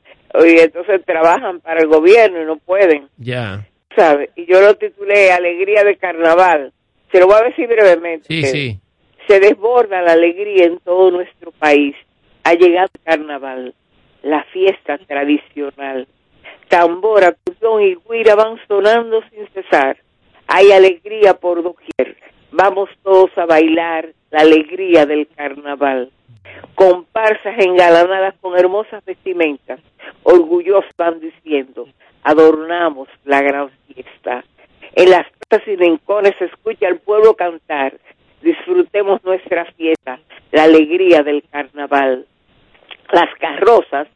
y entonces trabajan para el gobierno y no pueden. Ya. ¿Sabe? Y yo lo titulé Alegría de Carnaval. Se lo voy a decir brevemente. Sí, sí. Se desborda la alegría en todo nuestro país. Ha llegado el carnaval, la fiesta tradicional. Tambor, acordeón y guira van sonando sin cesar. Hay alegría por doquier. Vamos todos a bailar la alegría del carnaval. Comparsas engalanadas con hermosas vestimentas, orgullosos van diciendo, adornamos la gran fiesta. En las plazas y rincones se escucha al pueblo cantar, disfrutemos nuestra fiesta, la alegría del carnaval. Las carrozas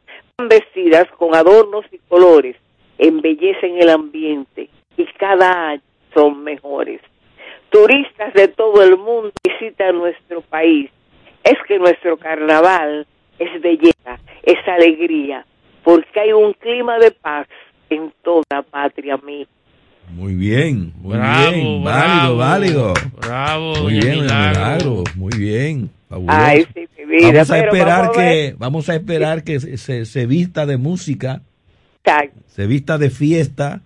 vestidas con adornos y colores, embellecen el ambiente y cada año son mejores. Turistas de todo el mundo visitan nuestro país. Es que nuestro carnaval es belleza, es alegría, porque hay un clima de paz en toda patria mía. Muy bien, muy Bravo, bien, bravo, válido, válido. Bravo, Muy bien, Milagro. Milagro, muy bien. fabuloso. Ay, sí, mi vida, vamos a esperar vamos a que ver. vamos a esperar que se, se- se vista de música, Exacto. se vista de fiesta,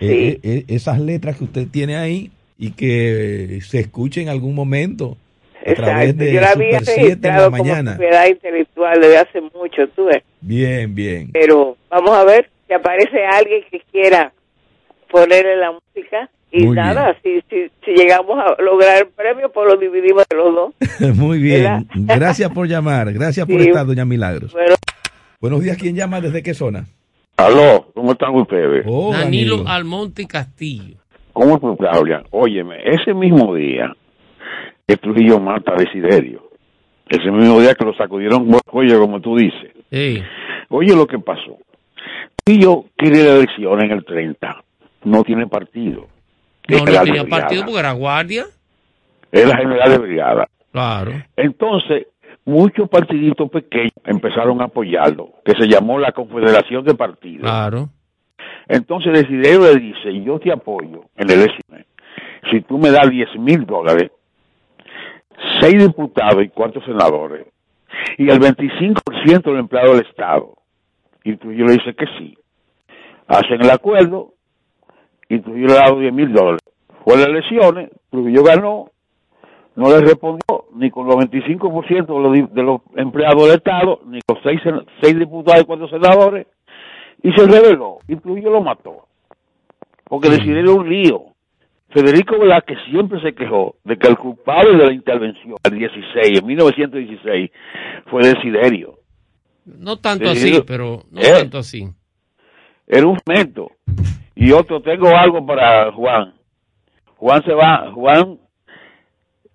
eh, eh, esas letras que usted tiene ahí y que se escuche en algún momento a través de Yo la había Super 7 en la registrado como mañana. propiedad intelectual desde hace mucho, tú ves. Bien, bien. Pero vamos a ver si aparece alguien que quiera ponerle la música y Muy nada, si, si, si llegamos a lograr el premio, pues lo dividimos de los dos. Muy bien. Gracias por llamar, gracias por Sí. estar, doña Milagros. Bueno, Buenos días, ¿quién llama? ¿Desde qué zona? Aló, ¿cómo están ustedes? Oh, Danilo Danilo. Almonte Castillo. ¿Cómo estás, Claudia? Óyeme, ese mismo día que Trujillo mata a Desiderio, ese mismo día que lo sacudieron cuello, como tú dices. Sí. Oye lo que pasó. Trujillo quiere la elección en el 30. No tiene partido. No, no tenía partido porque era guardia. Es la general de brigada. Claro. Entonces, muchos partiditos pequeños empezaron a apoyarlo, que se llamó la Confederación de Partidos. Claro. Entonces Desiderio le dice, yo te apoyo en la elección. Si tú me das 10 mil dólares, seis diputados y cuatro senadores, y el 25% del empleado del Estado. Y Trujillo le dice que sí. Hacen el acuerdo y Trujillo le da los 10 mil dólares. Fue a las elecciones, Trujillo ganó, no le respondió ni con los 25% de los, di- de los empleados del Estado, ni con seis, sen- seis diputados y cuatro senadores, y se rebeló, y Trujillo lo mató. Porque decidieron un lío. Federico Velázquez siempre se quejó de que el culpable de la intervención el 16, en 1916, fue Desiderio. No tanto Sí, así, pero no Eh. tanto así. Era un momento. Y otro, tengo algo para Juan. Juan se va, Juan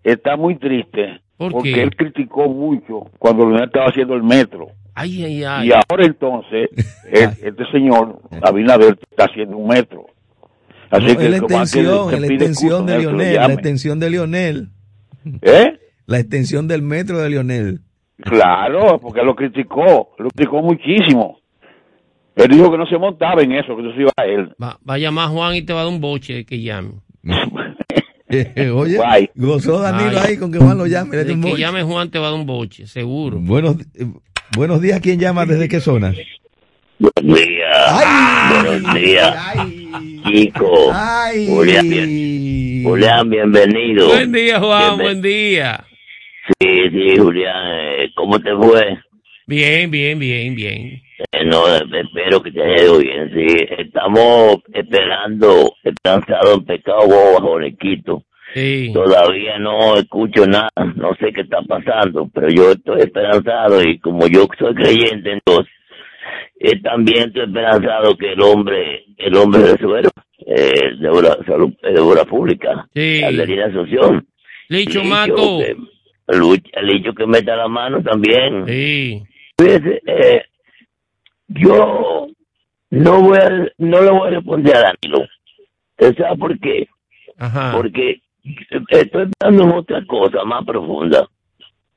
está muy triste ¿Por porque qué? él criticó mucho cuando Leonel estaba haciendo el metro. Ay, ay, ay. Y ahora entonces, el- este señor, Abinader, está haciendo un metro. Así No, que la extensión, la extensión de Lionel, la extensión de Lionel. ¿Eh? La extensión del metro de Lionel. Claro, porque lo criticó, lo criticó muchísimo. Él dijo que no se montaba en eso, que eso se iba a él. Va, va a llamar a Juan y te va a dar un boche que llame. Eh, Oye, Guay. gozó Danilo Ay. ahí con que Juan lo llame. un que boche. llame Juan te va a dar un boche, seguro. Buenos, eh, buenos días, ¿quién llama? ¿Desde qué zona? Buenos días. Buenos días. Chico. Ay. Julián, bien- Julián, bienvenido. Buen día, Juan, buen día. Sí, sí, Julián. eh, ¿Cómo te fue? Bien, bien, bien, bien. Eh, no, eh, espero que te haya ido bien. Sí, estamos esperando, esperanzado en pecado bajo Lequito. Sí. Todavía no escucho nada, no sé qué está pasando, pero yo estoy esperanzado y como yo soy creyente en Dios, eh, también estoy esperanzado que el hombre, el hombre resuelva eh, de obra, salud, eh, de obra pública, Sí. de Asunción. Licho Licho Mato. que- dicho que meta la mano también. Sí. Fíjese, eh, yo no voy a, no le voy a responder a Danilo. ¿Usted sabe por qué? Ajá. Porque estoy pensando en otra cosa más profunda.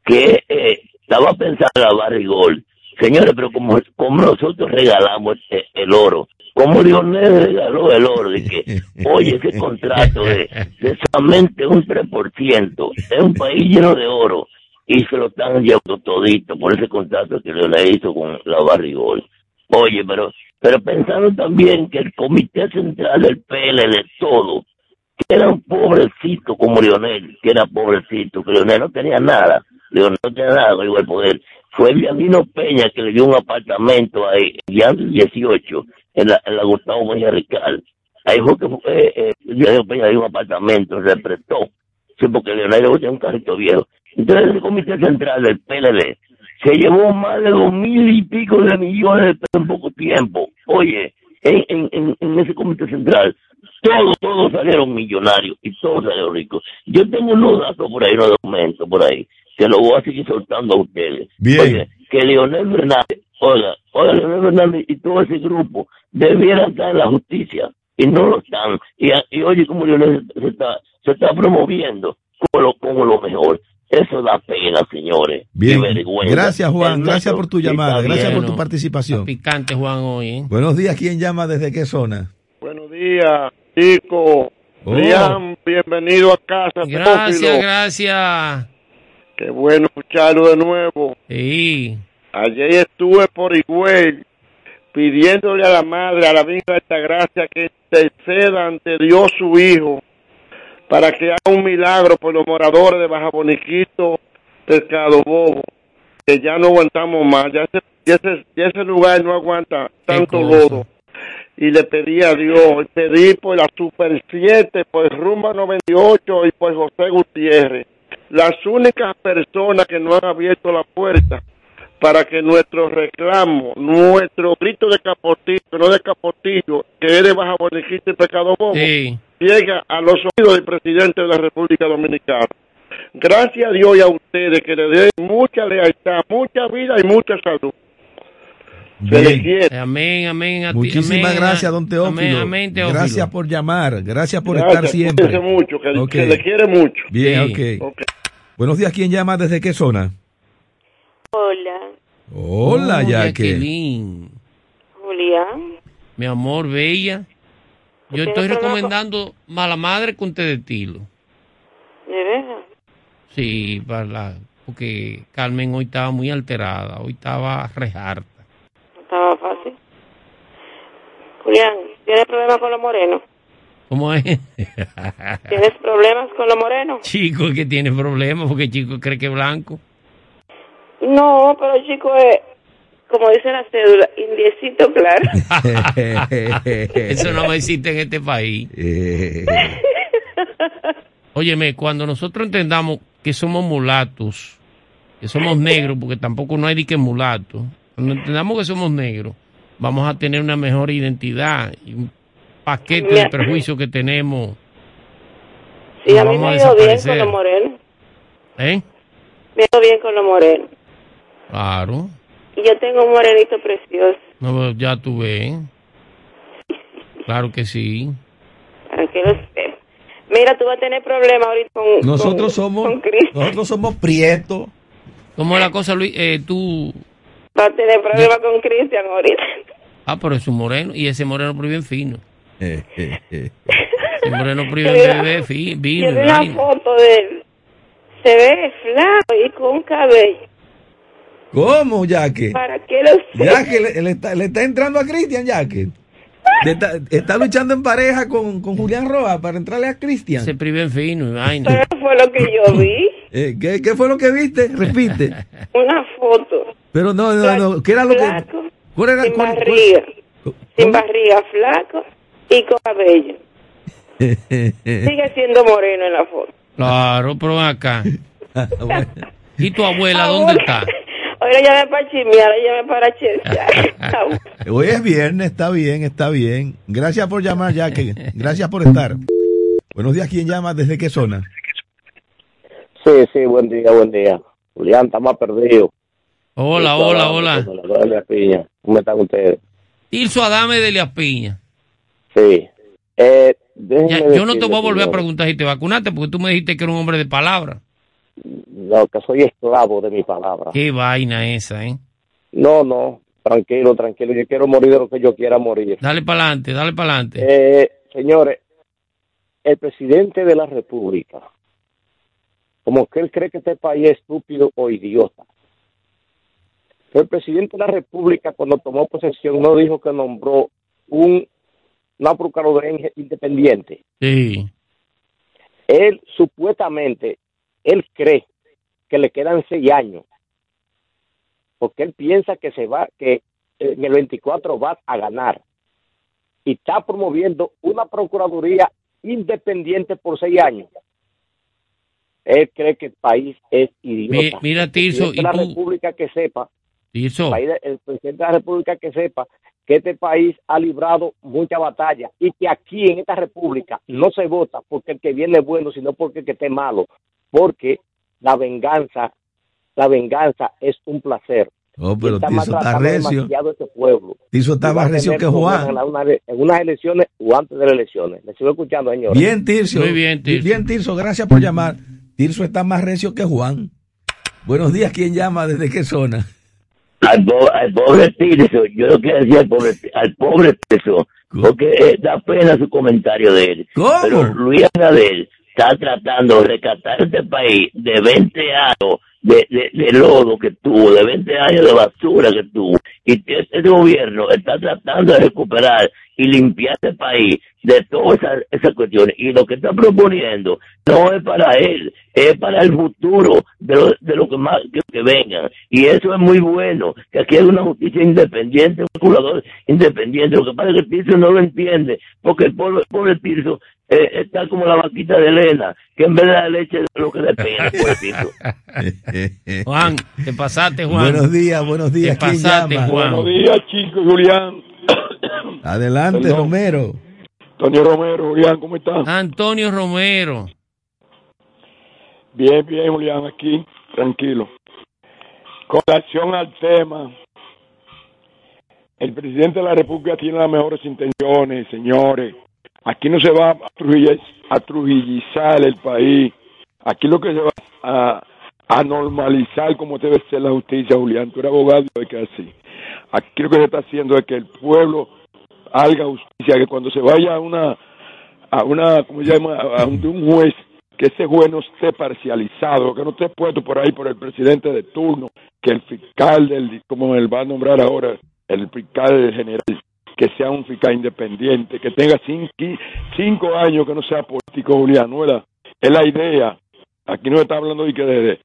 Que eh, estaba pensando en la Barrigol. Señores, pero como, como nosotros regalamos eh, el oro, como Lionel regaló el oro, de que, oye, ese contrato de, de solamente un 3%, es un país lleno de oro, y se lo están llevando todito por ese contrato que le hizo con la Barrigol. Oye, pero, pero pensando también que el Comité Central del PLD, todo, que era un pobrecito como Leonel, que era pobrecito, que Leonel no tenía nada, Leonel no tenía nada con el poder. Fue Vianino Peña que le dio un apartamento ahí, ya 18, en la, en la Gustavo Mejía Rical. Ahí fue que fue, eh, Vianino Peña le dio un apartamento, se prestó. Sí, porque Leonel le un carrito viejo. Entonces el Comité Central del PLD se llevó más de dos mil y pico de millones en poco tiempo. Oye, en, en, en ese comité central, todos, todos salieron millonarios y todos salieron ricos. Yo tengo unos datos por ahí, unos documentos por ahí, que lo voy a seguir soltando a ustedes. Bien. Oye, que Leonel Fernández, oiga, oiga, Leonel Fernández y todo ese grupo debieran estar en la justicia y no lo están. Y, y oye, como Leonel se está, se está promoviendo como lo, como lo mejor. Eso da pena, señores. Bien. Qué vergüenza. Gracias, Juan. El Gracias por tu llamada. Gracias por tu participación. Picante, Juan, hoy, ¿eh? Buenos días. ¿Quién llama desde qué zona? Buenos días, chico. Oh. Brian, bienvenido a casa. Gracias, gracias. Qué bueno escucharlo de nuevo. Sí. Ayer estuve por Higüey pidiéndole a la madre, a la Virgen de Altagracia, que interceda ante Dios su Hijo para que haga un milagro por los moradores de Baja Boniquito, Pescado Bobo, que ya no aguantamos más, ya ese, ya ese, ya ese lugar no aguanta tanto lodo. Y le pedí a Dios, pedí por la Super 7, por Rumba 98 y por José Gutiérrez, las únicas personas que no han abierto la puerta para que nuestro reclamo, nuestro grito de capotillo, no de capotillo, que es de Baja Boniquito y Pescado Bobo, Sí. llega a los oídos del presidente de la República Dominicana. Gracias a Dios y a ustedes que le den mucha lealtad, mucha vida y mucha salud. Se les Bien. quiere. Amén, amén. a ti, Muchísimas amén, gracias, don Teófilo. Amén, amén, Teófilo. Gracias por llamar. Gracias por Gracias, estar siempre. mucho, que, le quiere mucho. Bien, Sí. Ok. Buenos días. ¿Quién llama desde qué zona? Hola, Hola, Oh. Jacqueline. Julián. Mi amor, bella. Yo ¿Tienes estoy recomendando Mala Madre con té de tilo. ¿De verdad? Sí, para la, porque Carmen hoy estaba muy alterada, hoy estaba rejarta. No estaba fácil. Julián, ¿tienes problemas con los morenos? ¿Cómo es? ¿Tienes problemas con los morenos? Chico que tiene problemas porque Chico cree que es blanco. No, pero chico es, como dice la cédula, indiecito claro. Eso no me existe en este país. Eh, Óyeme, cuando nosotros entendamos que somos mulatos, que somos negros, porque tampoco no hay ni que mulatos, cuando entendamos que somos negros, vamos a tener una mejor identidad y un paquete de prejuicios que tenemos. Sí, a mí me a ha ido bien con los morenos. ¿Eh? Me ha ido bien con los morenos. Claro. Y yo tengo un morenito precioso. No, ya tú ves. Claro que sí. Para que lo sepa. Mira, tú vas a tener problemas ahorita con, nosotros con- somos, con nosotros somos prietos. ¿Cómo es la cosa, Luis? Eh, tú... Vas a tener problemas con Cristian ahorita. Ah, pero es un moreno. Y ese moreno pero bien fino. Eh, eh, eh. Ese moreno pero bien Mira, bebé, fi- Yo vi una foto de él. Se ve flaco y con cabello. ¿Cómo, Yaque? Para que lo sepa. Yaque, le, le está, le está entrando a Cristian, Yaque. Le Está, está luchando en pareja con, con Julián Roa para entrarle a Cristian. Se prive en fino y vaina. Pero fue lo que yo vi. Eh, ¿qué, qué fue lo que viste? Repite. Una foto. Pero no, no, no. ¿Qué era lo que...? Flaco, ¿Cuál era? sin cuál- barriga. Sin barriga, flaco y con cabello. Sigue siendo moreno en la foto. Claro, pero acá. Bueno. ¿Y tu abuela dónde está? Ahora llamé para chismear, ahora llamé para chesear. Hoy es viernes, está bien, está bien. Gracias por llamar, Yaque. Gracias por estar. Buenos días, ¿quién llama? ¿Desde qué zona? Sí, sí, buen día, buen día. Julián, está más perdido. Hola, hola, hola. Hola, Piña. ¿Cómo están ustedes? Tirso Adame de Lias Piña. Sí. Eh, Ya, yo no te voy a volver a preguntar si te vacunaste porque tú me dijiste que era un hombre de palabra. No, que soy esclavo de mi palabra. Qué vaina esa, ¿eh? No, no, tranquilo, tranquilo. Yo quiero morir de lo que yo quiera morir. Dale para adelante, dale para adelante. Eh, señores, el presidente de la República como que él cree que este país es estúpido o idiota. El presidente de la República, cuando tomó posesión, no dijo que nombró un, una procuraduría independiente. Sí. Él supuestamente, él cree que le quedan seis años, porque él piensa que se va, que en el 24 va a ganar y está promoviendo una procuraduría independiente por seis años. Él cree que el país es idiota. Mi- mira, Tirso, y la tú- República que sepa, Tirso. el presidente de la República que sepa que este país ha librado mucha batalla y que aquí en esta República no se vota porque el que viene es bueno, sino porque el que esté malo, porque la venganza, la venganza es un placer. Oh, pero Está Tizo está recio. este pueblo. Tizo está Y va más a recio que Juan. En, la- una- en unas elecciones o antes de las elecciones. Le sigo escuchando, señor. Bien, Tirso. Muy bien, Tirso. Bien, Tirso, gracias por llamar. Tirso está más recio que Juan. Buenos días, ¿quién llama? ¿Desde qué zona? al, po- al pobre Tirso, yo lo quiero decir al pobre, al pobre Tirso, porque eh, da pena su comentario de él. Pero Luis Abinader está tratando de rescatar este país de 20 años de, de, lodo que tuvo, de 20 años de basura que tuvo. Y este gobierno está tratando de recuperar y limpiar este país de todas esas, cuestiones. Y lo que está proponiendo no es para él, es para el futuro de lo, de lo que más que, que vengan. Y eso es muy bueno, que aquí hay una justicia independiente, un procurador independiente. Lo que pasa es que Tirso no lo entiende, porque el pobre, pobre Tirso eh, está como la vaquita de Elena, que en vez de la leche lo que le pena, pobrecito. Juan, te pasaste, Juan. Buenos días, buenos días. Te ¿Quién pasaste, llama? Juan. Buenos días, chicos, Julián. Adelante, Perdón. Romero. Antonio Romero, Julián, ¿cómo estás? Antonio Romero. Bien, bien, Julián, aquí, tranquilo. Con relación al tema, el presidente de la República tiene las mejores intenciones, señores. Aquí no se va a, trujilliz- a trujillizar el país. Aquí lo que se va a, a normalizar como debe ser la justicia, Julián. Tú eres abogado de que así. Aquí lo que se está haciendo es que el pueblo haga justicia, que cuando se vaya a una, a una, ¿cómo se llama? A un, un juez, que ese juez no esté parcializado, que no esté puesto por ahí por el presidente de turno, que el fiscal del, como él va a nombrar ahora, el fiscal general, que sea un fiscal independiente, que tenga cinco, cinco años que no sea político, Julián, no es la, es la idea. Aquí no está hablando de que de,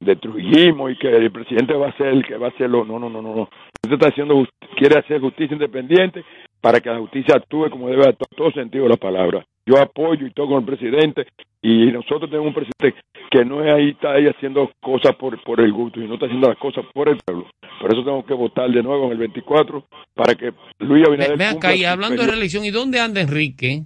y que el presidente va a ser el que va a hacerlo. No, no, no, no. no. Usted está haciendo, quiere hacer justicia independiente para que la justicia actúe como debe actuar, en todo sentido de la palabra. Yo apoyo y todo con el presidente y nosotros tenemos un presidente que no es ahí, está ahí haciendo cosas por, por el gusto y no está haciendo las cosas por el pueblo. Por eso tenemos que votar de nuevo en el 24 para que Luis Abinader Ve acá, y su hablando de reelección, ¿y dónde anda Enrique?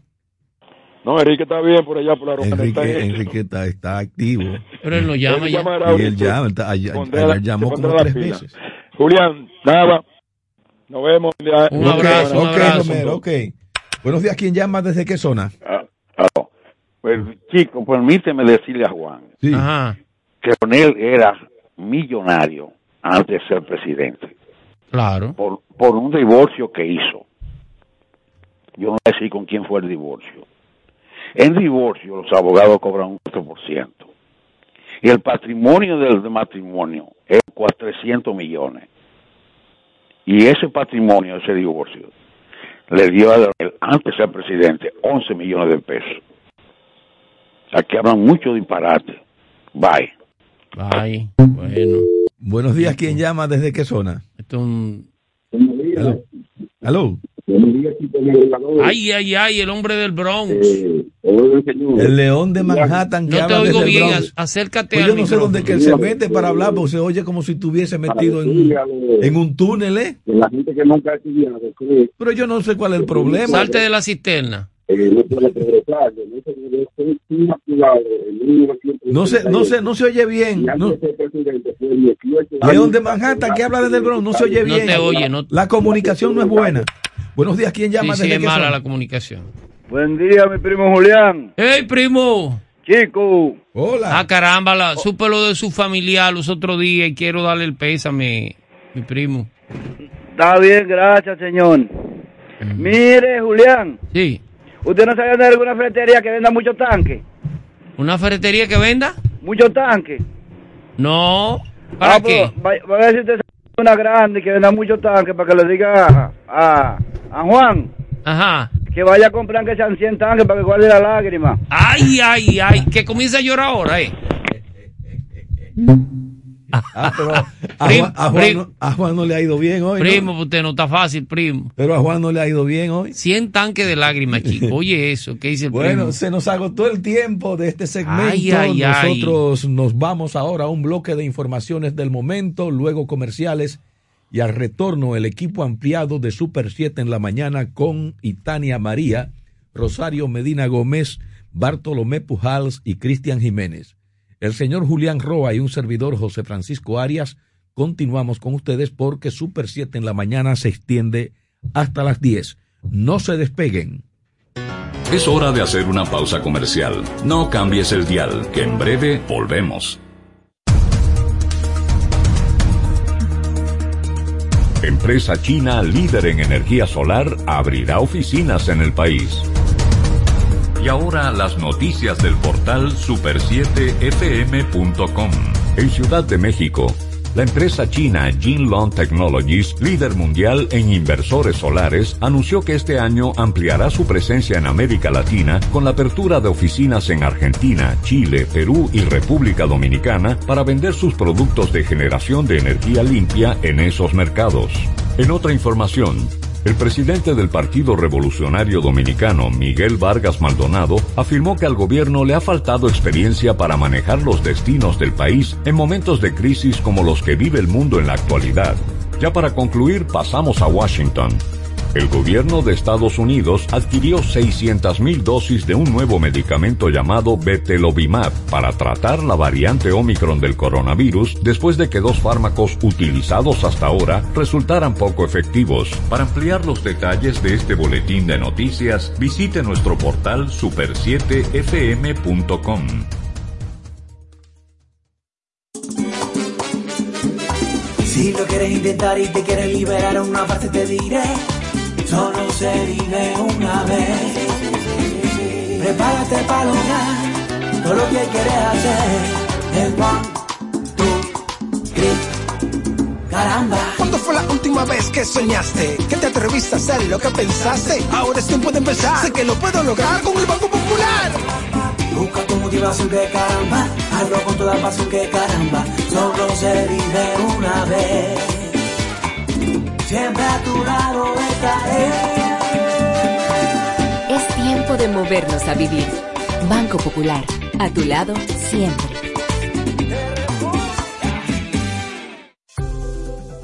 No, Enrique está bien por allá, por la está en Enrique, esto. Enrique está, está activo. Pero él no llama Él ya. Y él llama, está- ayer, ayer llamó como tres pila. veces. Julián, nada. Nos vemos. Un abrazo, un abrazo. Romero, ok. Buenos días, ¿quién llama? ¿Desde qué zona? Pues, chico, permíteme decirle a Juan Sí. Ajá, que Leonel era millonario antes de ser presidente claro. por, por un divorcio que hizo. Yo no sé con quién fue el divorcio. En divorcio los abogados cobran un 4%. Y el patrimonio del matrimonio es 400 millones. Y ese patrimonio, ese divorcio, le dio a Leonel, antes de ser presidente, 11 millones de pesos. Aquí hablan mucho disparate. Bye. Ay, bueno. Buenos días, ¿quién llama? ¿Desde qué zona? Esto es un... Aló. Aló. Ay, ay, ay, el hombre del Bronx. El león de Manhattan que No te oigo bien, Bronx. acércate Pues al yo no sé dónde que él se mete para hablar, porque se oye como si estuviese metido en un, en un túnel, ¿eh? La gente que nunca ha estudiado, cree Pero yo no sé cuál es el problema. Salte de la cisterna. no puede progresar. Yo no sé, yo soy un maculado en 1998. No se, no se, no se oye bien. No. de ser presidente fue 18 León de Manhattan que habla desde el Bronx, no se oye No bien. te oye, no- La comunicación no es buena. Buenos días, ¿quién Sí, llama sí, desde es qué mala la comunicación. Buen día, mi primo Julián. ¡Hey, primo! Chico, Hola. Ah, caramba, la, supe lo de su familiar los otros días y quiero darle el pésame, mi primo. está bien, gracias, señor. Mire, Julián, Sí. ¿usted no sabe de alguna ferretería que venda muchos tanques? ¿Una ferretería que venda? muchos tanques. No, ¿para Ah, qué? pero Va, va a ver si usted sabe una grande que venda muchos tanques para que le diga a, a, a Juan Ajá. que vaya a comprar que sean 100 tanques para que guarde la lágrima. Ay, ay, ay, que comienza a llorar ahora, eh. Ah, pero a, Prim- Juan, a Juan prim- no, a Juan no le ha ido bien hoy. ¿no? Primo, pues usted no está fácil, primo. Pero a Juan no le ha ido bien hoy. 100 tanques de lágrimas, chico. Oye eso, ¿qué dice el Bueno, primo? se nos agotó el tiempo de este segmento. Ay, ay, ay. Nosotros nos vamos ahora a un bloque de informaciones del momento, luego comerciales y al retorno el equipo ampliado de Super 7 en la mañana con Itania María, Rosario Medina Gómez, Bartolomé Pujals y Cristian Jiménez. El señor Julián Roa y un servidor José Francisco Arias continuamos con ustedes porque Super 7 en la mañana se extiende hasta las 10. No se despeguen. Es hora de hacer una pausa comercial. No cambies el dial, que en breve volvemos. Empresa china líder en energía solar abrirá oficinas en el país. Y ahora las noticias del portal super7fm.com. En Ciudad de México, la empresa china Jinlong Technologies, líder mundial en inversores solares, anunció que este año ampliará su presencia en América Latina con la apertura de oficinas en Argentina, Chile, Perú y República Dominicana para vender sus productos de generación de energía limpia en esos mercados. En otra información, el presidente del Partido Revolucionario Dominicano, Miguel Vargas Maldonado, afirmó que al gobierno le ha faltado experiencia para manejar los destinos del país en momentos de crisis como los que vive el mundo en la actualidad. Ya para concluir, pasamos a Washington. El gobierno de Estados Unidos adquirió 600.000 dosis de un nuevo medicamento llamado Betelovimab para tratar la variante Omicron del coronavirus después de que dos fármacos utilizados hasta ahora resultaran poco efectivos. Para ampliar los detalles de este boletín de noticias, visite nuestro portal super7fm.com. Si lo quieres intentar y te quieres liberar una parte te diré, solo se vive una vez. Prepárate para lograr todo lo que quieres hacer. El one, two, three, caramba. ¿Cuándo fue la última vez que soñaste? Que te atreviste a hacer lo que pensaste. Ahora es tiempo de empezar. Sé que lo puedo lograr con el Banco Popular. Busca tu motivación que caramba, hazlo con toda pasión que caramba, solo se vive una vez. Siempre a tu lado estaré. Es tiempo de movernos a vivir. Banco Popular, a tu lado siempre.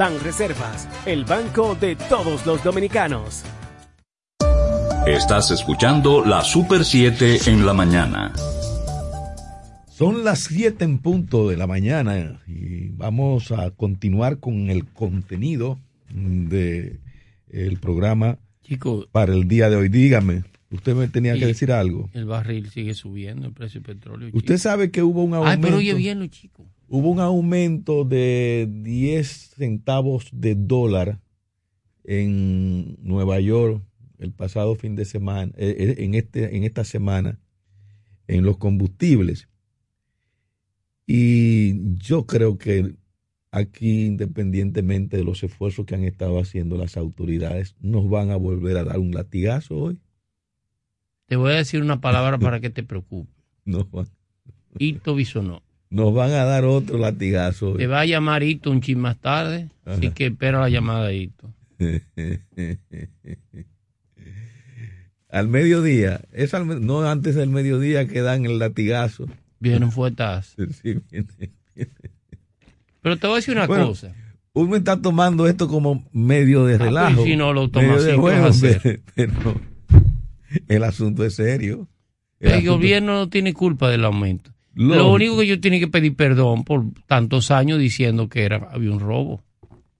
Banreservas, el banco de todos los dominicanos. Estás escuchando la Super 7 en la mañana. Son las 7 en punto de la mañana y vamos a continuar con el contenido de el programa Chico, para el día de hoy. Dígame, usted me tenía que decir algo. El barril sigue subiendo, el precio del petróleo. Usted sabe que hubo un Ay, aumento. pero oye bien lo chico. Hubo un aumento de 10 centavos de dólar en Nueva York el pasado fin de semana, eh, eh, en, este, en esta semana, en los combustibles. Y yo creo que aquí, independientemente de los esfuerzos que han estado haciendo las autoridades, nos van a volver a dar un latigazo hoy. Te voy a decir una palabra para que te preocupes. Nos van, Hito Bisonó. Nos van a dar otro latigazo Te va a llamar Hito un chin más tarde, así que espera la llamada de Hito. al mediodía, es al no antes del mediodía que dan el latigazo. Vienen fuetas. Sí, viene- viene. Pero te voy a decir una Bueno, cosa. Uno está tomando esto como medio de Ah, pues, relajo. si no lo tomas así, ¿qué vas a juego, hacer? pero, el asunto es serio. El gobierno no tiene culpa del aumento. Lógico. Lo único que yo tiene que pedir perdón por tantos años diciendo que era había un robo.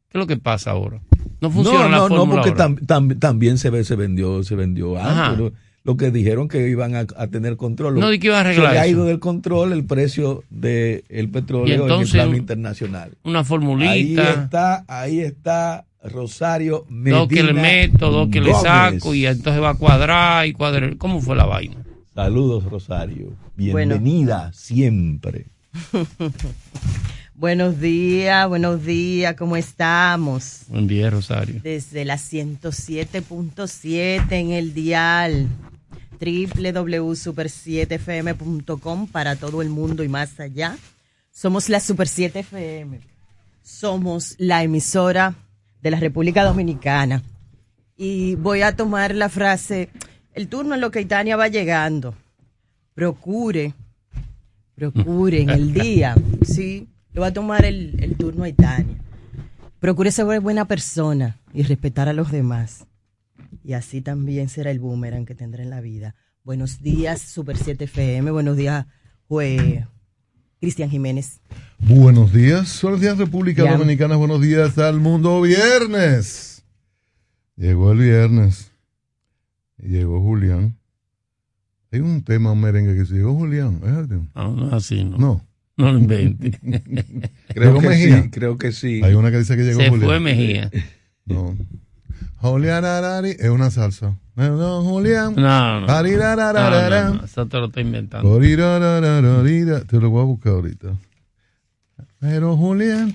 ¿Qué es lo que pasa ahora? No funciona no, la no, no, fórmula porque tam- tam- también se, ve- se vendió, se vendió algo. Lo, lo que dijeron que iban a, a tener control. No, ¿y qué iba a arreglar Se le ha ido del control el precio del Y petróleo entonces, en el plano internacional. Una Ahí formulita, está, ahí está Rosario dos que le Medina meto, dos que le Gómez. saco y entonces va a cuadrar y cuadrar. ¿Cómo fue la vaina? Saludos, Rosario. Bienvenida siempre. Buenos días, buenos días, ¿cómo estamos? Buen día, Rosario. Desde la 107.7 en el dial www.super7fm.com para todo el mundo y más allá. Somos la Super 7 FM. Somos la emisora de la República Dominicana. Y voy a tomar la frase, el turno en lo que Itania va llegando. Procure, procure en el día, sí, le voy a tomar el, el turno a Itania. Procure ser buena persona y respetar a los demás. Y así también será el boomerang que tendrá en la vida. Buenos días, Super 7 FM. Buenos días, jue- Cristian Jiménez. Buenos días, buenos días República Ya. Dominicana, buenos días al mundo. Viernes. Llegó el viernes. Llegó Julián. Hay un tema, merengue que se llegó Julián. No, no es así, no. No. No lo invente. Creo ¿Llegó que Mejía? sí, creo que sí. Hay una que dice que llegó Se Julián. fue Mejía. No. Julián Arari es una salsa. No, no, Julián. No, no. Eso te lo está inventando. Te lo voy a buscar ahorita. Pero Julián.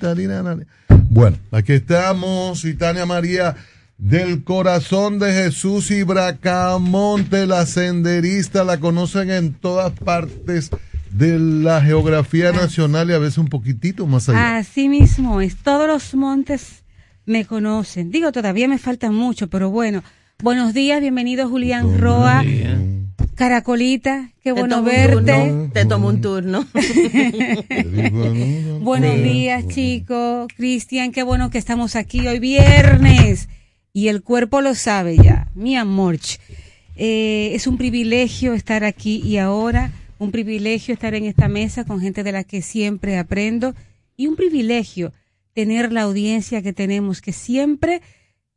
Bueno, aquí estamos, y Tania María del corazón de Jesús y Bracamonte, la senderista, la conocen en todas partes de la geografía nacional y a veces un poquitito más allá. Así mismo es, todos los montes me conocen. Digo, todavía me falta mucho, pero bueno. Buenos días, bienvenido Julián Roa. Caracolita, qué bueno verte. te tomo un turno. Buenos días, chicos. Cristian, qué bueno que estamos aquí hoy viernes. Y el cuerpo lo sabe ya. Mi amor. Eh, es un privilegio estar aquí y ahora. Un privilegio estar en esta mesa con gente de la que siempre aprendo. Y un privilegio tener la audiencia que tenemos, que siempre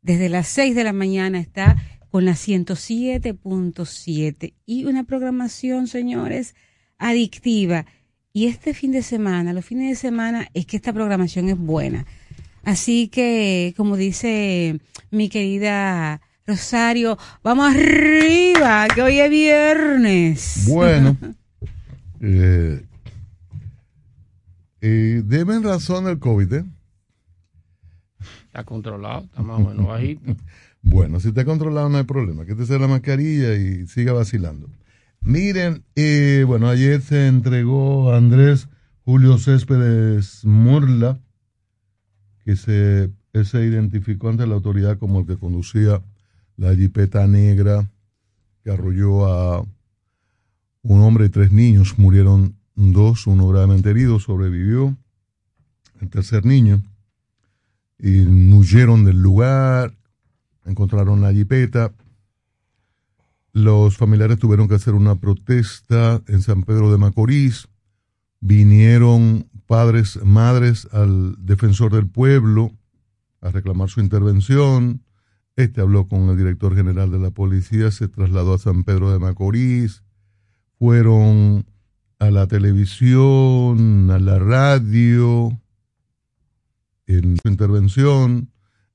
desde las 6 de la mañana está con la 107.7 y una programación, señores, adictiva. Y este fin de semana, los fines de semana, es que esta programación es buena. Así que, como dice mi querida Rosario, vamos arriba, que hoy es viernes. Bueno, eh, eh, deben razón el COVID, ¿eh? Está controlado, está más o menos bajito. Bueno, si está controlado no hay problema. Quítese la mascarilla y siga vacilando. Miren, eh, bueno, ayer se entregó a Andrés Julio Céspedes Murla, que se, identificó ante la autoridad como el que conducía la jipeta negra que arrolló a un hombre y tres niños. Murieron dos, uno gravemente herido, sobrevivió. El tercer niño. Y huyeron del lugar, encontraron la jipeta. Los familiares tuvieron que hacer una protesta en San Pedro de Macorís. Vinieron padres, madres al defensor del pueblo a reclamar su intervención. Este habló con el director general de la policía, se trasladó a San Pedro de Macorís. Fueron a la televisión, a la radio, en su intervención.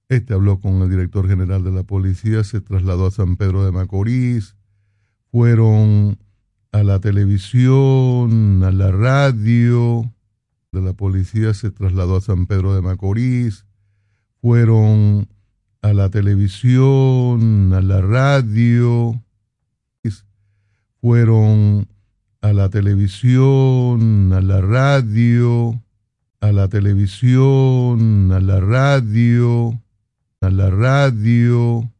Este habló con el director general de la policía, se trasladó a San Pedro de Macorís, fueron a la televisión, a la radio de la policía, se trasladó a San Pedro de Macorís, fueron a la televisión, a la radio, fueron a la televisión, a la radio, a la televisión, a la radio, a la radio,